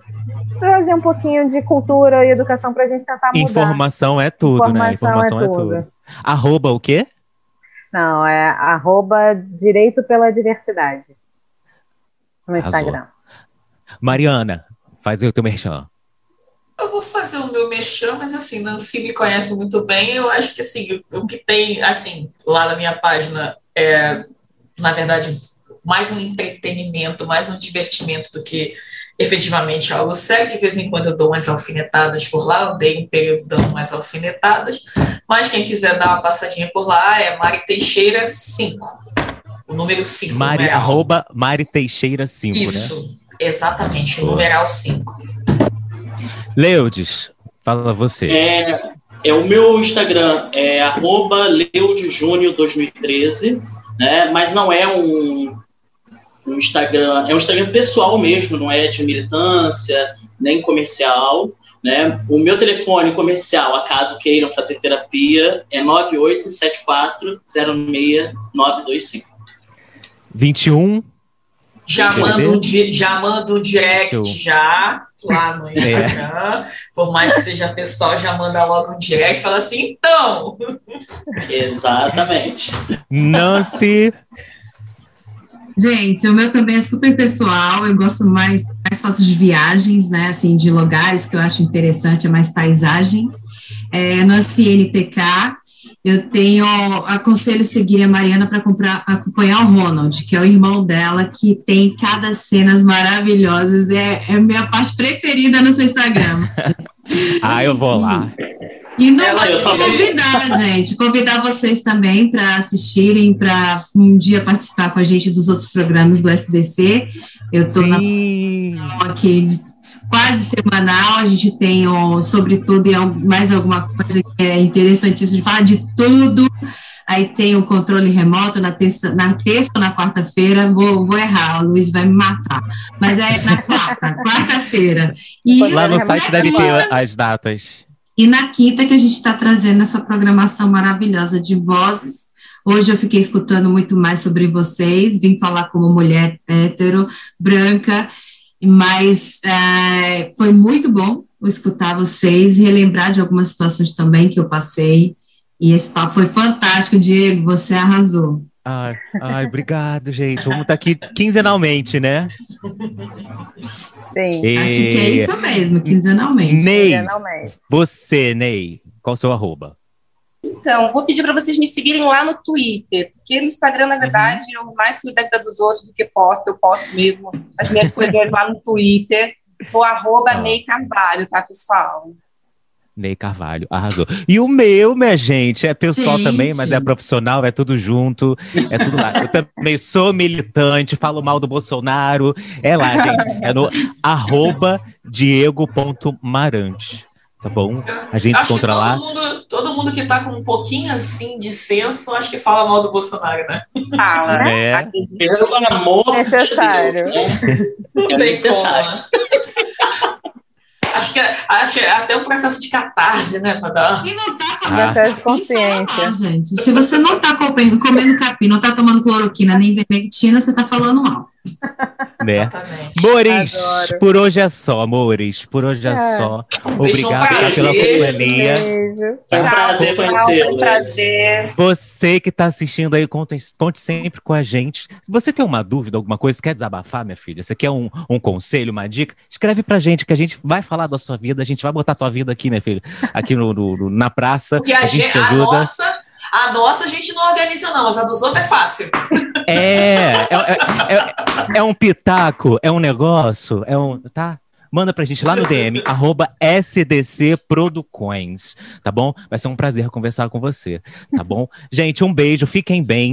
trazer um pouquinho de cultura e educação para a gente tentar mudar. Informação é tudo, né? Informação né? Informação é, é tudo. tudo. Arroba o quê? Não, é arroba Direito pela Diversidade no Instagram. Mariana, faz aí o teu merchan. Eu vou fazer o meu merchan, mas assim, Nancy me conhece muito bem. Eu acho que assim, o, o que tem assim lá na minha página é, na verdade, mais um entretenimento, mais um divertimento do que efetivamente algo sério. De vez em quando eu dou umas alfinetadas por lá, eu dei um período dando umas alfinetadas. Mas quem quiser dar uma passadinha por lá é Mari Teixeira 5. O número 5. Mari, arroba Mari Teixeira 5, né? Isso, né? exatamente, o numeral 5. Leudes, fala você. É, é o meu Instagram é arroba 2013, né? Mas não é um, um Instagram, é um Instagram pessoal mesmo, não é de militância, nem comercial. Né? O meu telefone comercial, acaso queiram fazer terapia, é 98740695. 21. Já manda, um, já manda um direct 21. já lá no é. Instagram. É. Por mais que seja pessoal, já manda logo um direct e fala assim, então. Exatamente. Nancy. Gente, o meu também é super pessoal, eu gosto mais, mais fotos de viagens, né, assim, de lugares que eu acho interessante, é mais paisagem. É, no CNTK, eu tenho, aconselho seguir a Mariana para acompanhar o Ronald, que é o irmão dela, que tem cada cenas maravilhosas, é, é a minha parte preferida no seu Instagram. ah, eu vou lá. E não Ela, vou convidar, gente, convidar vocês também para assistirem, para um dia participar com a gente dos outros programas do SDC. Eu estou na aqui quase semanal, a gente tem ó, sobretudo e mais alguma coisa que é interessantíssima de falar de tudo. Aí tem o controle remoto na terça, na terça ou na quarta-feira, vou, vou errar, o Luiz vai me matar. Mas é na quarta, quarta-feira. Lá no site deve ter as datas. E na quinta que a gente está trazendo essa programação maravilhosa de vozes. Hoje eu fiquei escutando muito mais sobre vocês, vim falar como mulher hétero, branca, mas é, foi muito bom escutar vocês, relembrar de algumas situações também que eu passei. E esse papo foi fantástico, Diego, você arrasou. Ai, ai obrigado, gente. Vamos estar tá aqui quinzenalmente, né? Sim. E... Acho que é isso mesmo, quinzenalmente. Ney, quinzenalmente. você, Ney, qual o seu arroba? Então, vou pedir para vocês me seguirem lá no Twitter, porque no Instagram, na verdade, uhum. eu mais cuido da vida dos outros do que posto, eu posto mesmo as minhas coisas lá no Twitter, o arroba ah. Ney Carvalho, tá, pessoal? Ney Carvalho, arrasou. E o meu, minha gente, é pessoal gente. também, mas é profissional, é tudo junto, é tudo lá. Eu também sou militante, falo mal do Bolsonaro, é lá, gente, é no arroba diego.marante tá bom? A gente acho se encontra lá. Mundo, todo mundo que tá com um pouquinho assim de senso, acho que fala mal do Bolsonaro, né? Fala, né? É. Pelo amor necessário. de Deus, né? Não é tem necessário. como, né? Acho que, é, acho é até um processo de catarse, né? Pra dar... E não tá com ah. consciência. gente. Se você não tá comendo, comendo capim, não tá tomando cloroquina nem vermectina, você tá falando mal. né? Mores, por hoje é só, amores. Por hoje é, é. só. Obrigado um pela companhia. É um prazer conhecê-lo. prazer. Você que está assistindo aí, conte, conte sempre com a gente. Se você tem uma dúvida, alguma coisa, quer desabafar, minha filha? Você quer um, um conselho, uma dica? Escreve pra gente, que a gente vai falar da sua vida. A gente vai botar a tua vida aqui, minha filha, aqui no, no na praça. Porque a, a gente, gente ajuda. A nossa a nossa a gente não organiza, não, mas a dos outros é fácil. É, é, é, é, é um pitaco, é um negócio, é um. Tá? manda pra gente lá no DM, arroba SDC Producoins, tá bom? Vai ser um prazer conversar com você, tá bom? Gente, um beijo, fiquem bem.